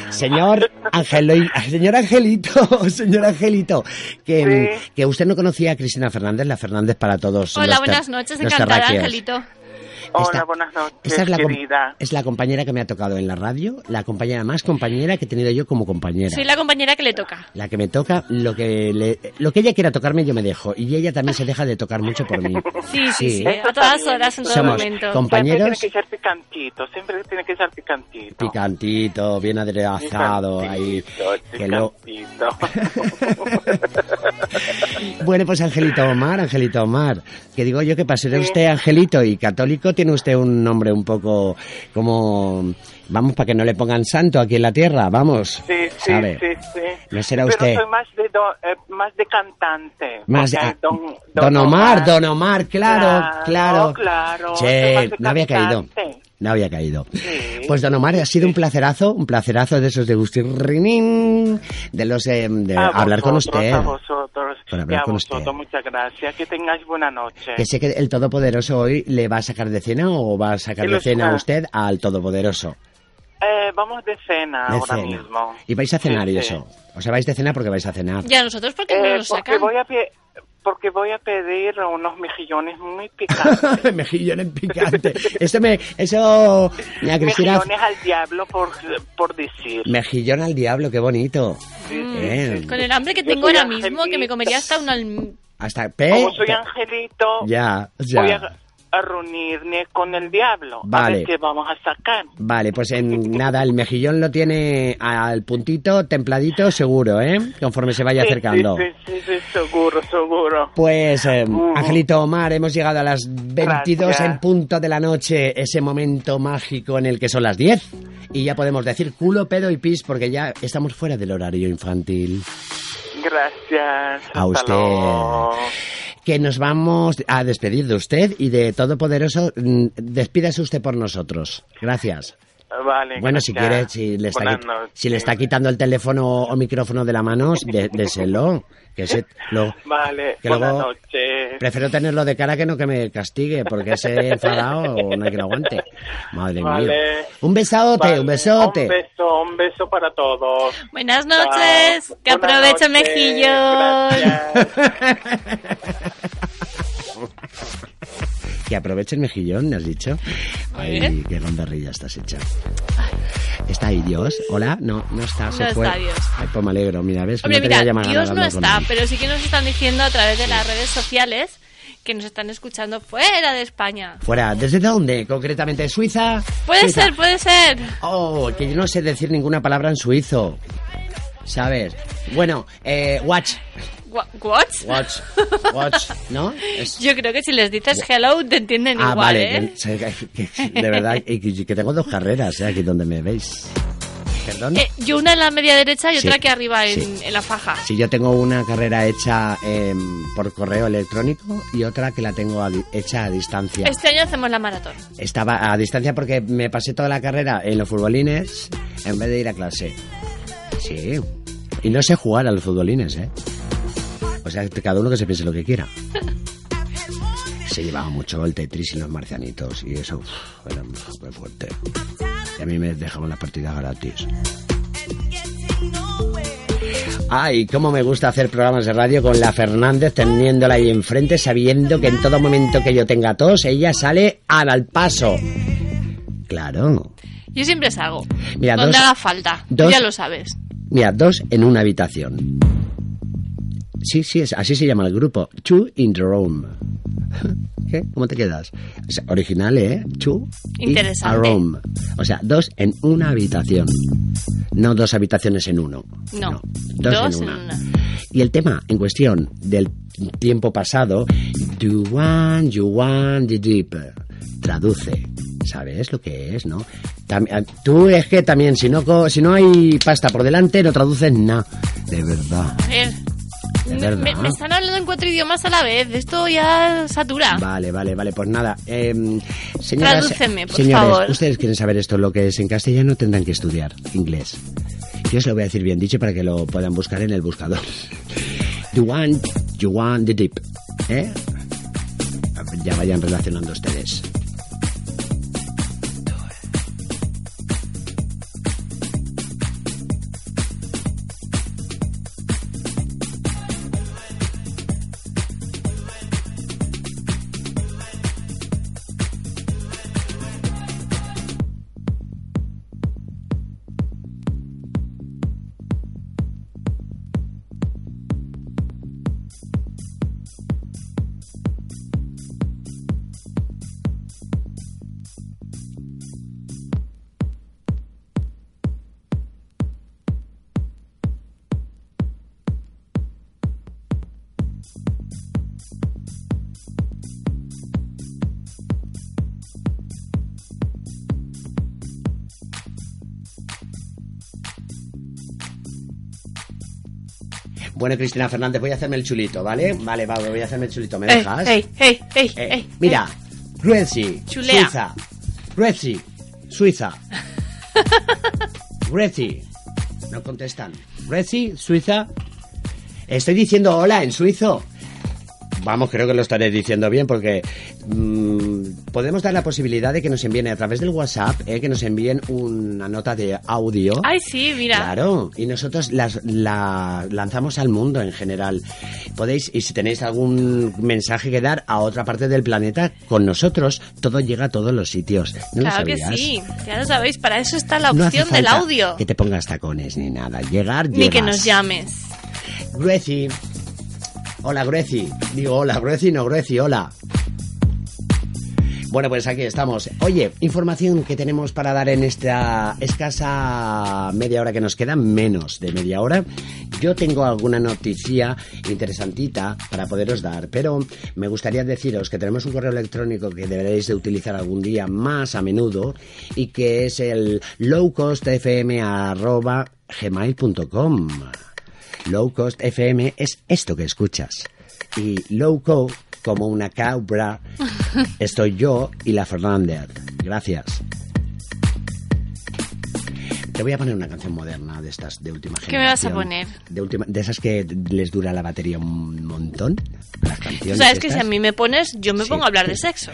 Señor Angelo, señor Angelito, señor Angelito, que, Sí. que usted no conocía a Cristina Fernández, la Fernández para todos. Hola, los buenas noches, los encantada. Angelito. Hola, Esta- buenas noches, Esta es la, querida. es la compañera que me ha tocado en la radio, la compañera más compañera que he tenido yo como compañera. Soy la compañera que le toca. La que me toca, lo que, le- lo que ella quiera tocarme, yo me dejo. Y ella también se deja de tocar mucho por mí. Sí, sí, sí, Sí. a todas horas, en todo Somos momento. compañeros. Siempre tiene que ser picantito, siempre tiene que ser picantito. Picantito, bien aderezado, ahí. Picantito, Que lo... Bueno, pues Angelito Omar, Angelito Omar. Que digo yo que para ser usted Angelito y católico tiene usted un nombre un poco como... Vamos, para que no le pongan santo aquí en la tierra, vamos. Sí, sí, ¿Sabe? sí, sí. No será Pero usted. soy más de, do- eh, más de cantante. Más de- ah, don, Don Omar, Don Omar, claro, claro. claro. soy Che, no había caído. No había caído. Sí. Pues Don Omar, ha sido un placerazo, un placerazo de esos de Gustirrinín, de los eh, de A hablar con usted. A vosotros. Por hablar a con vosotros, usted. muchas gracias. Que tengáis buena noche. Que sé que el Todopoderoso hoy le va a sacar de cena o va a sacar de cena a usted al Todopoderoso. Eh, vamos de cena De ahora cena. mismo. Y vais a cenar Sí, y sí. eso. O sea, vais de cena porque vais a cenar. ¿Y a nosotros por qué no Eh, nos porque sacan? voy a pe- porque voy a pedir unos mejillones muy picantes. Mejillones picante. Eso me, eso, mira, Cristina, mejillones al diablo por, por decir. mejillón al diablo, qué bonito. Con el hambre que Yo tengo ahora mismo, que me comería hasta un alm- Hasta P. Como soy angelito, Ya, ya. voy a, a reunirme con el diablo. A Vale. ver qué vamos a sacar. Vale, pues en nada, el mejillón lo tiene al puntito, templadito, seguro, ¿eh? Conforme se vaya acercando. Sí, sí, sí, sí, seguro, seguro. Pues, eh. Angelito Omar, hemos llegado a las 22 Gracias. en punto de la noche, ese momento mágico en el que son las 10. Y ya podemos decir culo, pedo y pis porque ya estamos fuera del horario infantil. Gracias. A Hasta usted. luego. Que nos vamos a despedir de usted y de Todopoderoso. mm, Despídase usted por nosotros. Gracias. Vale. Bueno, si quiere, si le está, si le quitando el teléfono o micrófono de la mano, de- déselo. Que se, lo, Vale, que buenas luego- noches. prefiero tenerlo de cara que no que me castigue, porque ese enfadado no hay que lo aguante. Madre Vale. mía. Un besote, Vale, un besote. Un beso, un beso para todos. Buenas noches, Chao. que Buenas aproveche noches, mejillón. Que aproveche el mejillón, ¿me has dicho? Ay, qué rondarrilla estás hecha. ¿Está ahí Dios? ¿Hola? No, no está, se No fue. está Dios. Ay, pues me alegro, mira, ves Hombre, no mira, Dios no está, pero sí que nos están diciendo a través de las redes sociales que nos están escuchando fuera de España. Fuera, ¿desde dónde? Concretamente, ¿Suiza? Puede Suiza. ser, puede ser. Oh, que yo no sé decir ninguna palabra en suizo. ¿Sabes? Bueno, eh, watch, ¿What? watch, watch, ¿no? Es- Yo creo que si les dices hello te entienden Ah, igual, vale, ¿eh? que- que- que- de verdad, y que, que tengo dos carreras, ¿eh? Aquí donde me veis. ¿Perdón? Eh, yo una en la media derecha y Sí, otra aquí arriba en, sí. en la faja. Sí, yo tengo una carrera hecha em, por correo electrónico y otra que la tengo a hecha a distancia. Este año hacemos la maratón. Estaba a distancia porque me pasé toda la carrera en los futbolines en vez de ir a clase. Sí. Y no sé jugar a los futbolines, ¿eh? O sea, cada uno que se piense lo que quiera. Se llevaba mucho el Tetris y los marcianitos y eso uf, era muy fuerte. Y a mí me dejaban la partida gratis. Ay, cómo me gusta hacer programas de radio con la Fernández teniéndola ahí enfrente, sabiendo que en todo momento que yo tenga tos, ella sale al paso. Claro. Yo siempre salgo. Mira, donde haga falta. Dos- ya lo sabes. Mira, dos en una habitación. Sí, sí, es, así se llama el grupo. Two in the room. ¿Qué? ¿Cómo te quedas? Original, ¿eh? Two in Interesante. a room. O sea, dos en una habitación. No dos habitaciones en uno. No. Dos, Dos en, en una. una. Y el tema en cuestión del tiempo pasado, you want, you want the deep. Traduce. ¿Sabes lo que es, no? Ah, tú es que también, si no, si no hay pasta por delante, no traduces nada. De verdad. A ver. De Me, verdad. me- están hablando en cuatro idiomas a la vez. Esto ya satura. Vale, vale, vale. Pues nada. Eh, señoras, Tradúceme, por señores, favor. ustedes quieren saber esto, lo que es en castellano, tendrán que estudiar inglés. Yo os lo voy a decir bien dicho para que lo puedan buscar en el buscador. You want, you want the deep. ¿Eh? Ya vayan relacionando ustedes. Bueno, Cristina Fernández, voy a hacerme el chulito, ¿vale? Vale, va, voy a hacerme el chulito. ¿Me Ey, dejas? ey, ey, ey, Eh, ey, mira, Chulea. Suiza. Greci, Suiza. Greci. No contestan. Greci, Suiza. Estoy diciendo hola en suizo. Vamos, creo que lo estaré diciendo bien porque mm, podemos dar la posibilidad de que nos envíen a través del WhatsApp, eh, que nos envíen una nota de audio. Ay, sí, mira. Claro, y nosotros las, la lanzamos al mundo en general. Podéis, y si tenéis algún mensaje que dar a otra parte del planeta, con nosotros todo llega a todos los sitios. ¿No lo Claro que sí. Ya lo sabéis, para eso está la No hace opción del audio. Que te pongas tacones ni nada. Llegar, Ni que llegas. nos llames. Grueci. Hola, Grueci. Digo, hola, Grueci, no, Grueci, hola. Bueno, pues aquí estamos. Oye, información que tenemos para dar en esta escasa media hora que nos queda, menos de media hora. Yo tengo alguna noticia interesantita para poderos dar, pero me gustaría deciros que tenemos un correo electrónico que deberéis de utilizar algún día más a menudo y que es el lowcostfm.gmail.com. Low Cost FM es esto que escuchas. Y Low Cost, como una cabra, estoy yo y la Fernández. Gracias. te voy a poner una canción moderna de estas de última ¿Qué me vas a generación. poner? De, última, de esas que les dura la batería un montón. Las canciones. sabes que si estas. a mí me pones, yo me Sí. pongo a hablar de sexo.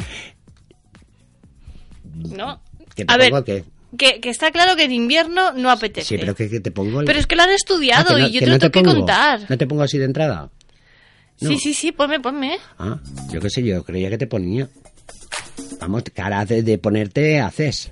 ¿No? ¿Que te A ver, qué? Que, que está claro que en invierno no apetece. Sí, pero que, que te pongo. el- Pero es que lo han Ah, estudiado no- y yo te no lo tengo que contar. ¿No te pongo así de entrada? No. Sí, sí, sí, ponme, ponme. Ah, yo qué sé, yo creía que te ponía. Vamos, cara de, de ponerte haces.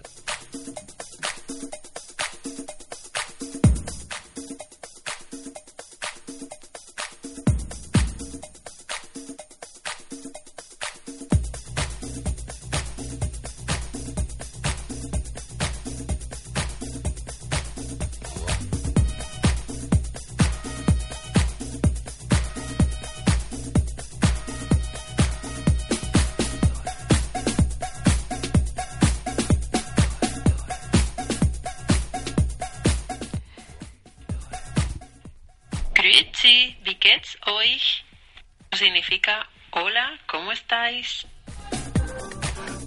Euch? Significa hola, ¿cómo estáis?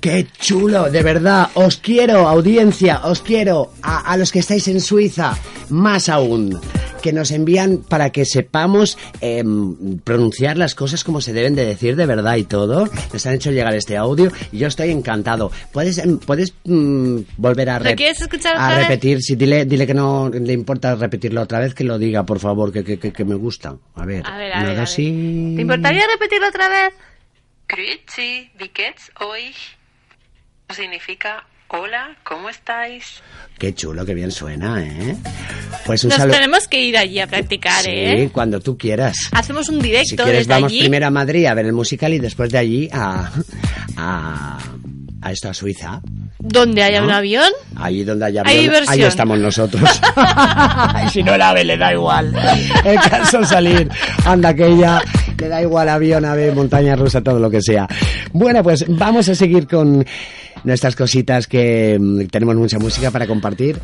¡Qué chulo! De verdad, os quiero, audiencia, os quiero. A los que estáis en Suiza, más aún. Que nos envían para que sepamos em, pronunciar las cosas como se deben de decir de verdad y todo. Nos han hecho llegar este audio y yo estoy encantado. ¿Puedes, em, puedes mm, volver a, ¿Lo re- quieres escuchar a otra vez? repetir? Si dile, dile que no le importa repetirlo otra vez, que lo diga, por favor, que, que, que, que me gusta. A ver, A ver, a no ver, a hagas ver. así. ¿Te importaría repetirlo otra vez? Grüezi, wie geht's euch? Significa hola, ¿cómo estáis? Qué chulo, qué bien suena, ¿eh? Pues un Nos saludo. tenemos que ir allí a practicar, Sí, ¿eh? cuando tú quieras. Hacemos un directo Si quieres, desde vamos allí. primero a Madrid a ver el musical y después de allí a. a. a esto, a Suiza. Donde haya ¿No? un avión. Allí donde haya Hay avión, diversión. ahí estamos nosotros. y si no el ave, le da igual. El caso salir. Anda que ella le da igual avión, ave, montaña rusa, todo lo que sea. Bueno, pues vamos a seguir con nuestras cositas que mm, tenemos mucha música para compartir.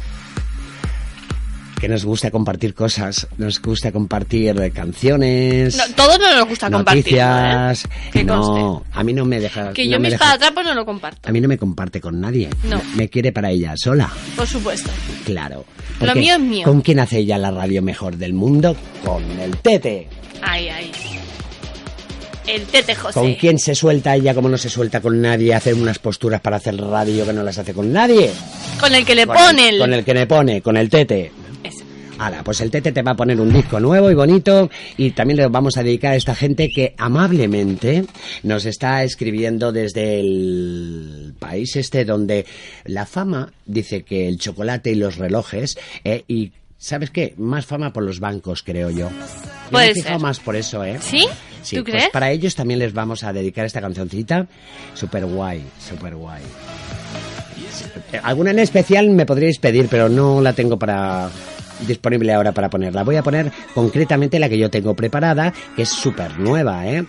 Que nos gusta compartir cosas, nos gusta compartir eh, canciones. No, todo no nos gusta compartir. Noticias. Que no, a mí no me deja. Que no yo me mis deja- padatrapos no lo comparto, a mí no me comparte con nadie. No. Me quiere para ella sola. por supuesto. Claro. Lo mío es mío. ¿Con quién hace ella la radio mejor del mundo? Con el Tete. Ay, ay. El Tete José. ¿Con quién se suelta ella como no se suelta con nadie? Hace unas posturas para hacer radio que no las hace con nadie. Con el que le Con pone el, el... Con el que le pone, con el Tete. Hala, pues el Tete te va a poner un disco nuevo y bonito y también le vamos a dedicar a esta gente que amablemente nos está escribiendo desde el país este donde la fama dice que el chocolate y los relojes eh, y ¿sabes qué? Más fama por los bancos, creo yo. Yo me Puede he fijado ser. más por eso, ¿eh? ¿Sí? Sí, ¿Tú pues crees? para ellos también les vamos a dedicar esta cancioncita. Super guay, super guay. Eh, Alguna en especial me podríais pedir, pero no la tengo para disponible ahora para ponerla. Voy a poner concretamente la que yo tengo preparada, que es súper nueva, ¿eh?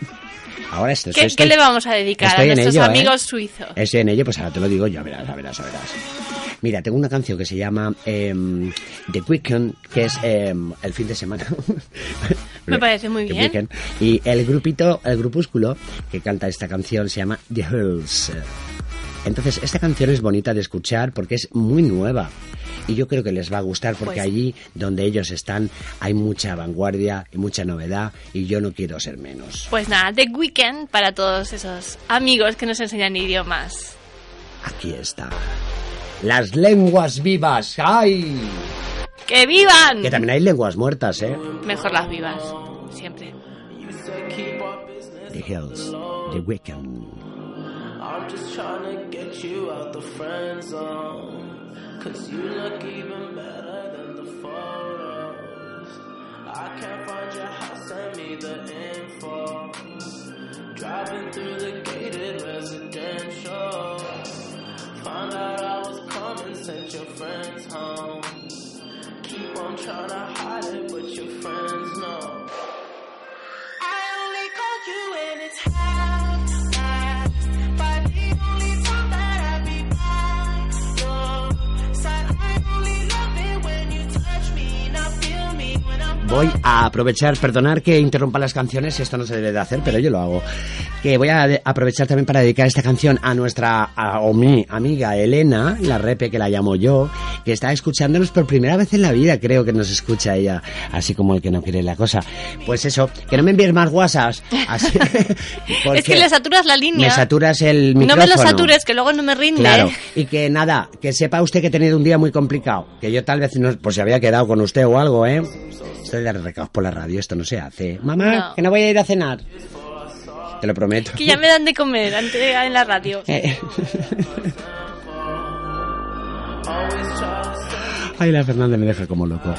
Ahora esto, ¿Qué, estoy- qué le vamos a dedicar a nuestros ello, ¿eh? amigos suizos? Estoy en ello, pues ahora te lo digo yo, a verás, a verás, a verás. Mira, tengo una canción que se llama em, The Weekend, que es em, el fin de semana. Me parece muy The bien. Weeknd. Y el grupito, el grupúsculo que canta esta canción se llama The Hills. Entonces, esta canción es bonita de escuchar porque es muy nueva. Y yo creo que les va a gustar porque Pues- allí donde ellos están hay mucha vanguardia y mucha novedad y yo no quiero ser menos. Pues nada, The Weekend para todos esos amigos que nos enseñan idiomas. Aquí está. Las lenguas vivas. ¡Ay! ¡Que vivan! Que también hay lenguas muertas, ¿eh? Mejor las vivas, siempre. The Hills, The Weekend. I'm just trying to get you out the friend zone. Cause you look even better than the photos. I can't find your house, send me the info. Driving through the gated residential. Found out I was coming, sent your friends home. Keep on trying to hide it, but your friends know. I only called you when it's half Voy a aprovechar, perdonar que interrumpa las canciones, esto no se debe de hacer, pero yo lo hago. Que voy a aprovechar también para dedicar esta canción a nuestra, a, o mi amiga Elena, la repe que la llamo yo, que está escuchándonos por primera vez en la vida, creo que nos escucha ella, así como el que no quiere la cosa. Pues eso, que no me envíes más WhatsApps. así- Es que le saturas la línea. me saturas el no micrófono. me lo satures, que luego no me rinde. Claro, y que nada, que sepa usted que he tenido un día muy complicado, que yo tal vez no, pues se había quedado con usted o algo, ¿eh? Esto de dar recados por la radio, esto no se hace. Mamá, No. que no voy a ir a cenar. Te lo prometo. Que ya me dan de comer en la radio. Eh. Ay, la Fernández me deja como loco.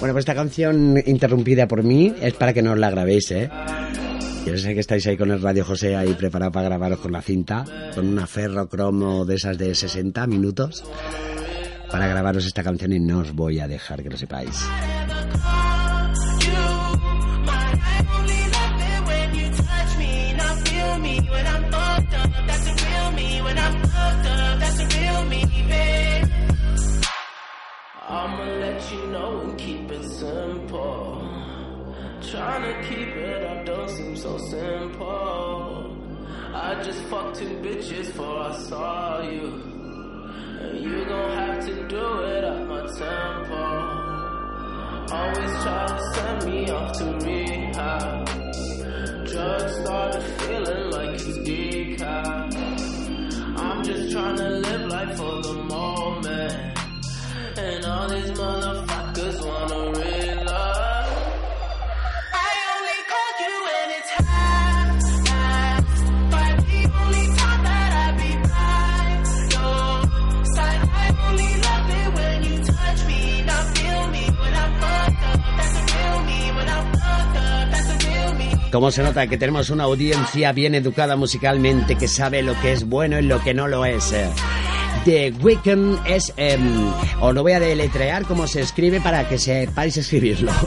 Bueno, pues esta canción interrumpida por mí es para que no os la grabéis, ¿eh? Yo sé que estáis ahí con el Radio José ahí preparado para grabaros con la cinta, con una ferro cromo de esas de 60 minutos, para grabaros esta canción y no os voy a dejar que lo sepáis. I'ma let you know and keep it simple. Trying to keep it up don't seem so simple. I just fucked two bitches before I saw you. And you gon' have to do it at my tempo. Always try to send me off to rehab. Drugs started feeling like it's decaf. I'm just trying to live life for the moment. And all these motherfuckers wanna real love. I only called you when it's only love when you touch me. Como se nota que tenemos una audiencia bien educada musicalmente, que sabe lo que es bueno y lo que no lo es. eh. The Weeknd es, em, os lo voy a deletrear como se escribe para que sepáis escribirlo.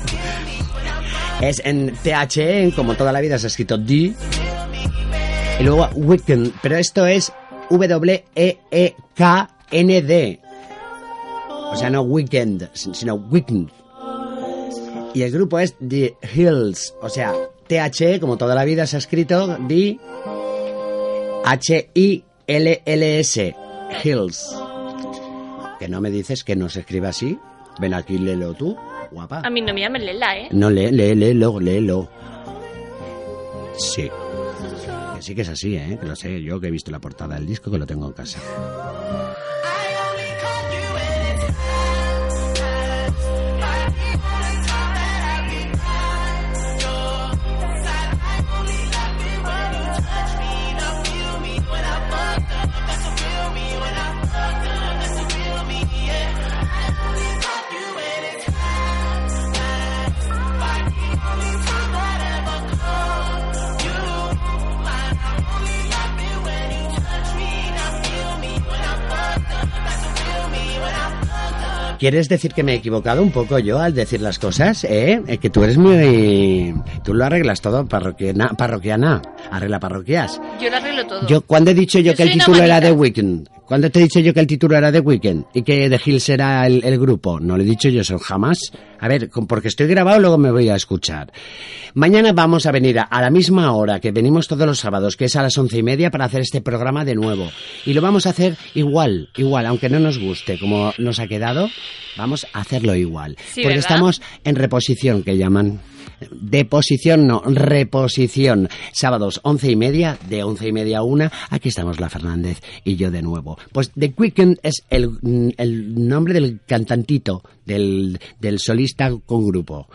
Es en THE, como toda la vida se ha escrito D, y luego Weeknd, pero esto es W-E-E-K-N-D. O sea, no Weekend, sino Weeknd. Y el grupo es The Hills, o sea, THE, como toda la vida se ha escrito, D H-I-L-L-S, Hills. Que no me dices que no se escribe así. Ven aquí, léelo tú, guapa. A mí no me llamen Lela, ¿eh? No, lee, lee, léelo, léelo. Sí. Que sí que es así, ¿eh? Que lo sé yo, que he visto la portada del disco, que lo tengo en casa. ¿Quieres decir que me he equivocado un poco yo al decir las cosas? ¿Eh? Eh, Que tú eres muy... Tú lo arreglas todo, parroquiana, parroquiana. Arregla parroquias. Yo lo arreglo todo. Yo, ¿cuándo he dicho yo, Yo que el título era. The Weeknd? ¿Cuándo te he dicho yo que el título era The Weeknd? ¿Y que The Hills era el, el grupo? No lo he dicho yo eso jamás. A ver, porque estoy grabado, luego me voy a escuchar. Mañana vamos a venir a, a la misma hora que venimos todos los sábados, que es a las once y media, para hacer este programa de nuevo. Y lo vamos a hacer igual, igual, aunque no nos guste como nos ha quedado, vamos a hacerlo igual. Sí, porque ¿verdad? estamos en reposición, que llaman. Deposición, no, reposición. Sábados, once y media, de once y media a una. Aquí estamos la Fernández y yo de nuevo. Pues The Weeknd es el, el nombre del cantantito, del, del solista con grupo.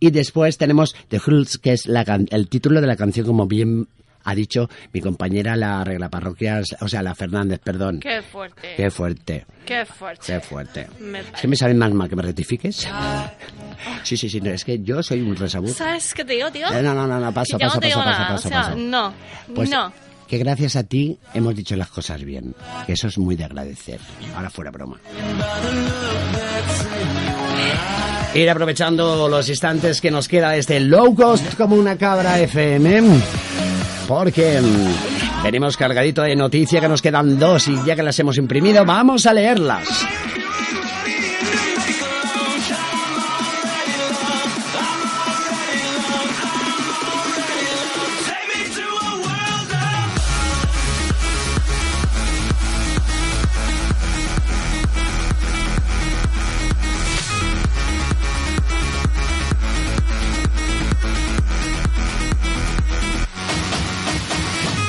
Y después tenemos The Hulks, que es la el título de la canción, como bien ha dicho mi compañera, la regla parroquias, o sea, la Fernández, perdón. Qué fuerte. Qué fuerte. Qué fuerte. Qué fuerte. Me Es que me sabe más mal que me rectifiques. Sí, sí, sí, no, es que yo soy un resabut. ¿Sabes qué te digo, tío? No, no, no, no, paso, paso, no paso, paso, paso, o sea, paso. no. Pues no. que gracias a ti hemos dicho las cosas bien. Que eso es muy de agradecer. Ahora fuera broma. Ir aprovechando los instantes que nos queda de este low cost como una cabra FM. Porque venimos cargadito de noticia que nos quedan dos y ya que las hemos imprimido, vamos a leerlas.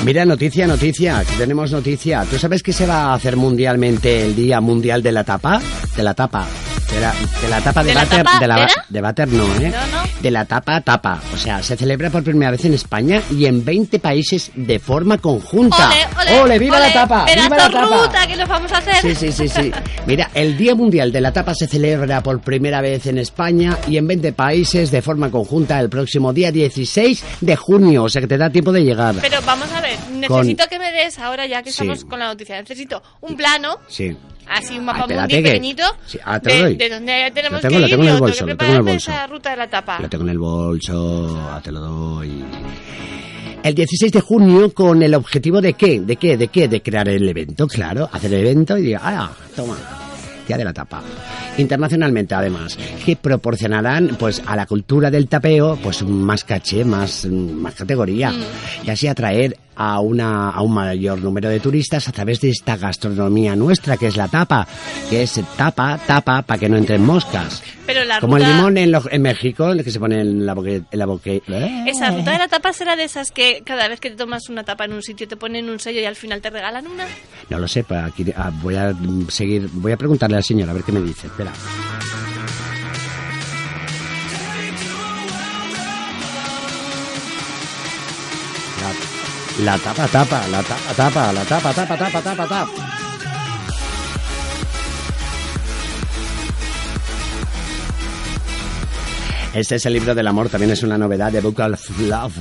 Mira, noticia, noticia, aquí tenemos noticia. ¿Tú sabes que se va a hacer mundialmente el Día Mundial de la Tapa? De la tapa. De la, de la tapa de, ¿De la váter, tapa? de la ¿Era? de váter no, ¿eh? No, no. De la tapa tapa. O sea, se celebra por primera vez en España y en 20 países de forma conjunta. ¡Ole, ole! ¡Viva ole! la tapa! ¡Viva la ¡Pedazo tapa! ruta que nos vamos a hacer! Sí, sí, sí, sí. Mira, el Día Mundial de la Tapa se celebra por primera vez en España y en 20 países de forma conjunta el próximo día 16 de junio. O sea que te da tiempo de llegar. Pero vamos a ver, Con- necesito que me des, ahora ya que Sí. estamos con la noticia, necesito un plano, Sí. Así un Ah, mapa espérate mundi que- pequeñito, Sí, ah, te de, donde tenemos tengo, que ir tengo en el bolso, tengo lo que tengo en el bolso. esa ruta de la tapa. Lo tengo en el bolso, ah, te lo doy. El 16 de junio con el objetivo de qué, de qué, de qué, de crear el evento, claro, hacer el evento y diga, ah, toma, de la tapa. Internacionalmente, además, que proporcionarán pues a la cultura del tapeo pues más caché, más, más categoría y así atraer a una a un mayor número de turistas a través de esta gastronomía nuestra que es la tapa, que es tapa, tapa para que no entren moscas. Pero la Como ruta, el limón en, lo- en México, el que se pone en la boque, en la boque- esa ruta de la tapa será de esas que cada vez que te tomas una tapa en un sitio te ponen un sello y al final te regalan una. No lo sé, aquí ah, voy a seguir, voy a preguntarle al señor a ver qué me dice. Espera. La, tapa, tapa, la tapa, tapa, la tapa, tapa, tapa, tapa, tapa. Este es el libro del amor, también es una novedad de Book of Love,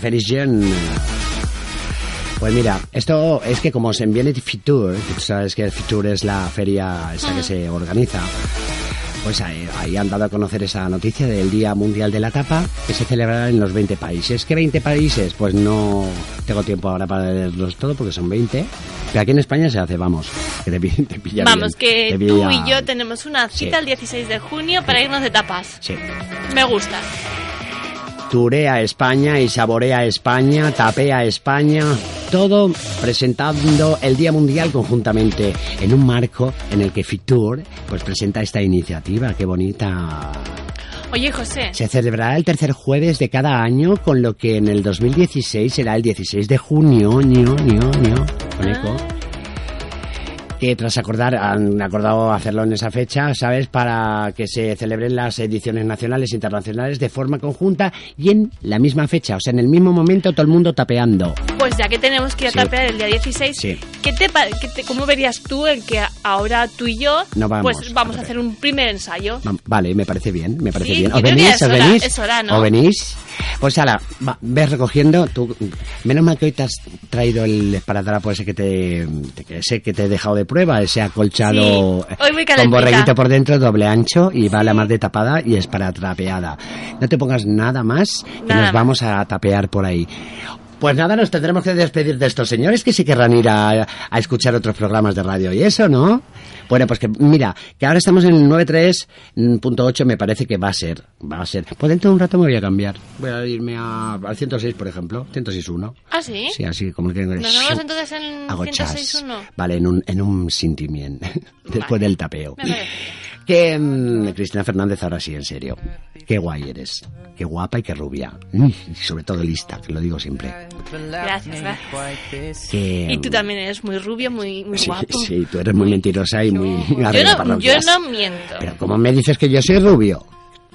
de Jean. Pues mira, esto es que como se viene de Fitur, tú sabes que Fitur es la feria esa que se organiza, pues ahí, ahí han dado a conocer esa noticia del Día Mundial de la Tapa que se celebrará en los 20 países. ¿Qué 20 países? Pues no tengo tiempo ahora para leerlos todo porque son 20. Pero aquí en España se hace, vamos, que te, te pilla Vamos, bien, que tú y yo tenemos una cita Sí. el 16 de junio para irnos de tapas. Sí. Me gusta. Turea España y Saborea España, Tapea España, todo presentando el Día Mundial conjuntamente en un marco en el que Fitur pues presenta esta iniciativa, qué bonita. Oye, José, Se celebrará el tercer jueves de cada año, con lo que en el 2016 será el 16 de junio, ño, ño, ño, con eco. Que tras acordar, han acordado hacerlo en esa fecha, ¿sabes? Para que se celebren las ediciones nacionales e internacionales de forma conjunta y en la misma fecha, o sea, en el mismo momento todo el mundo tapeando. pues ya que tenemos que ir a Sí. tapear el día 16, Sí. ¿qué te, qué te- ¿cómo verías tú el que ahora tú y yo No vamos pues a vamos a hacer un primer ensayo? Va- Vale, me parece bien, me parece Sí, bien. ¿Os que venís? ¿Os hora, venís? hora, ¿no? ¿Os venís? Pues ahora, va, ves recogiendo. Tú, menos mal que hoy te has traído el esparadrapo ese que te, te- ese que te he dejado de prueba, ese acolchado Sí, con borreguito por dentro, doble ancho y va la más de tapada y es para trapeada. No te pongas nada más que Nada nos más. vamos a tapear por ahí. Pues nada, nos tendremos que despedir de estos señores que sí querrán ir a, a escuchar otros programas de radio y eso, ¿no? Bueno, pues que mira, que ahora estamos en el 93.8, me parece que va a ser, va a ser. Pues dentro de un rato me voy a cambiar. Voy a irme a, al 106, por ejemplo, 106.1. ¿Ah, sí? Sí, así como que... Nos vemos entonces en Hago chas. 106.1. Vale, en un, en un sentimiento, después del tapeo. Me parece. Que mm, Cristina Fernández, ahora sí, en serio. Qué guay eres. Qué guapa y qué rubia. Mm, Y sobre todo lista, que lo digo siempre. Gracias, gracias. Que, Y tú también eres muy rubio, muy, muy Sí, guapo. sí, tú eres muy mentirosa y muy Yo no, yo no miento. Pero ¿cómo me dices que yo soy rubio?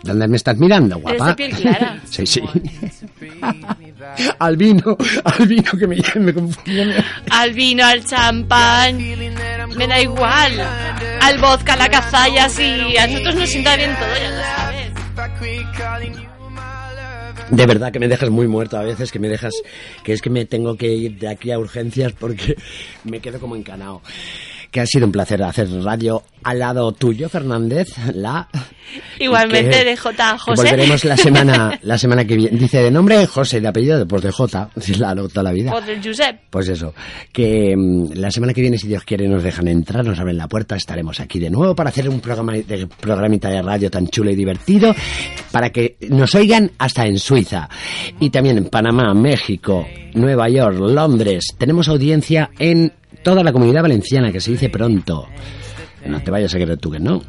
¿Dónde me estás mirando, guapa? piel clara. Sí, sí. al vino, al vino que me, me confunde. Al vino, al champán, me da igual. Al vodka, a la cazalla, sí. A nosotros nos sienta bien todo, ya lo sabes. De verdad que me dejas muy muerto a veces, que me dejas, que es que me tengo que ir de aquí a urgencias porque me quedo como encanado. Que ha sido un placer hacer radio al lado tuyo, Fernández. La Igualmente que- de J. José. Volveremos la semana, la semana que viene. Dice de nombre José, de apellido pues de J. Claro, toda la vida. O del Josep. Pues eso, que mm, la semana que viene, si Dios quiere, nos dejan entrar, nos abren la puerta, estaremos aquí de nuevo para hacer un programa de, programita de radio tan chulo y divertido, para que nos oigan hasta en Suiza. Y también en Panamá, México, Nueva York, Londres. Tenemos audiencia en toda la comunidad valenciana, que se dice pronto. No te vayas a creer tú que no.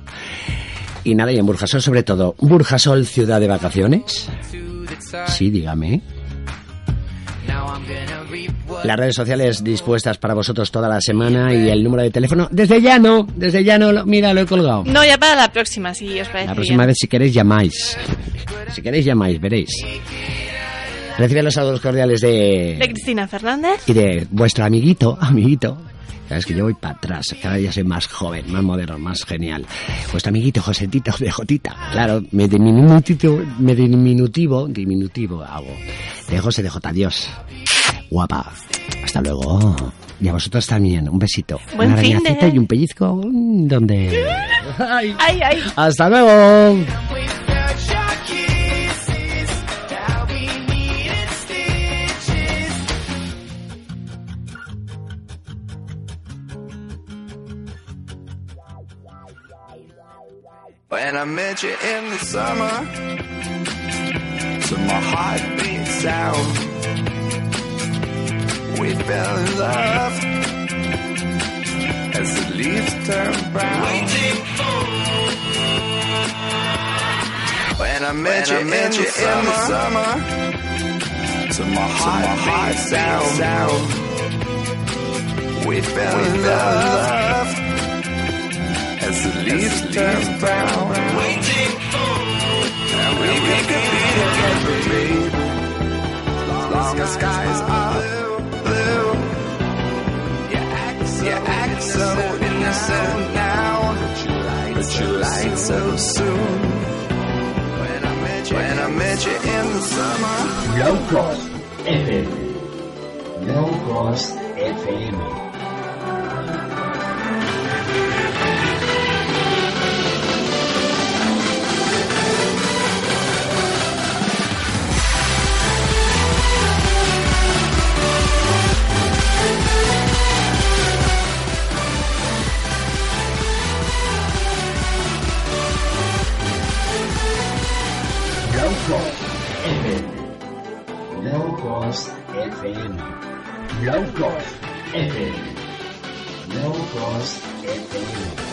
Y nada, y en Burjasol sobre todo. ¿Burjasol, ciudad de vacaciones? Sí, dígame. Las redes sociales dispuestas para vosotros toda la semana y el número de teléfono. Desde ya no, desde ya no, lo- mira, lo he colgado. No, ya para la próxima, si os parece La próxima bien. vez, si queréis, llamáis. Si queréis, llamáis, veréis. Recibe los saludos cordiales De de... Cristina Fernández. Y de vuestro amiguito, amiguito. Sabes que yo voy para atrás, cada día soy más joven, más moderno, más genial. Vuestro amiguito Josetito de Jotita. Claro, me diminutivo, me diminutivo, diminutivo hago. De José de J, adiós. Guapa. Hasta luego. Y a vosotros también, un besito. Buen Una fin de- arañacita y un pellizco donde... Ay, ay. Hasta luego. When I met you in the summer, to my heartbeat sound, we fell in love as the leaves turn brown. Waiting for When I met you, in, the summer, to my heartbeat sound, we fell in love as the leaves turn brown. Waiting for and we could be together, babe. As long as skies are blue, blue. You act so, you act so innocent now, but you lied so soon. When I met you, when I met you in the summer. Low Cost FM. Low Cost FM. Low Cost FM. Low Cost FM. Low Cost FM.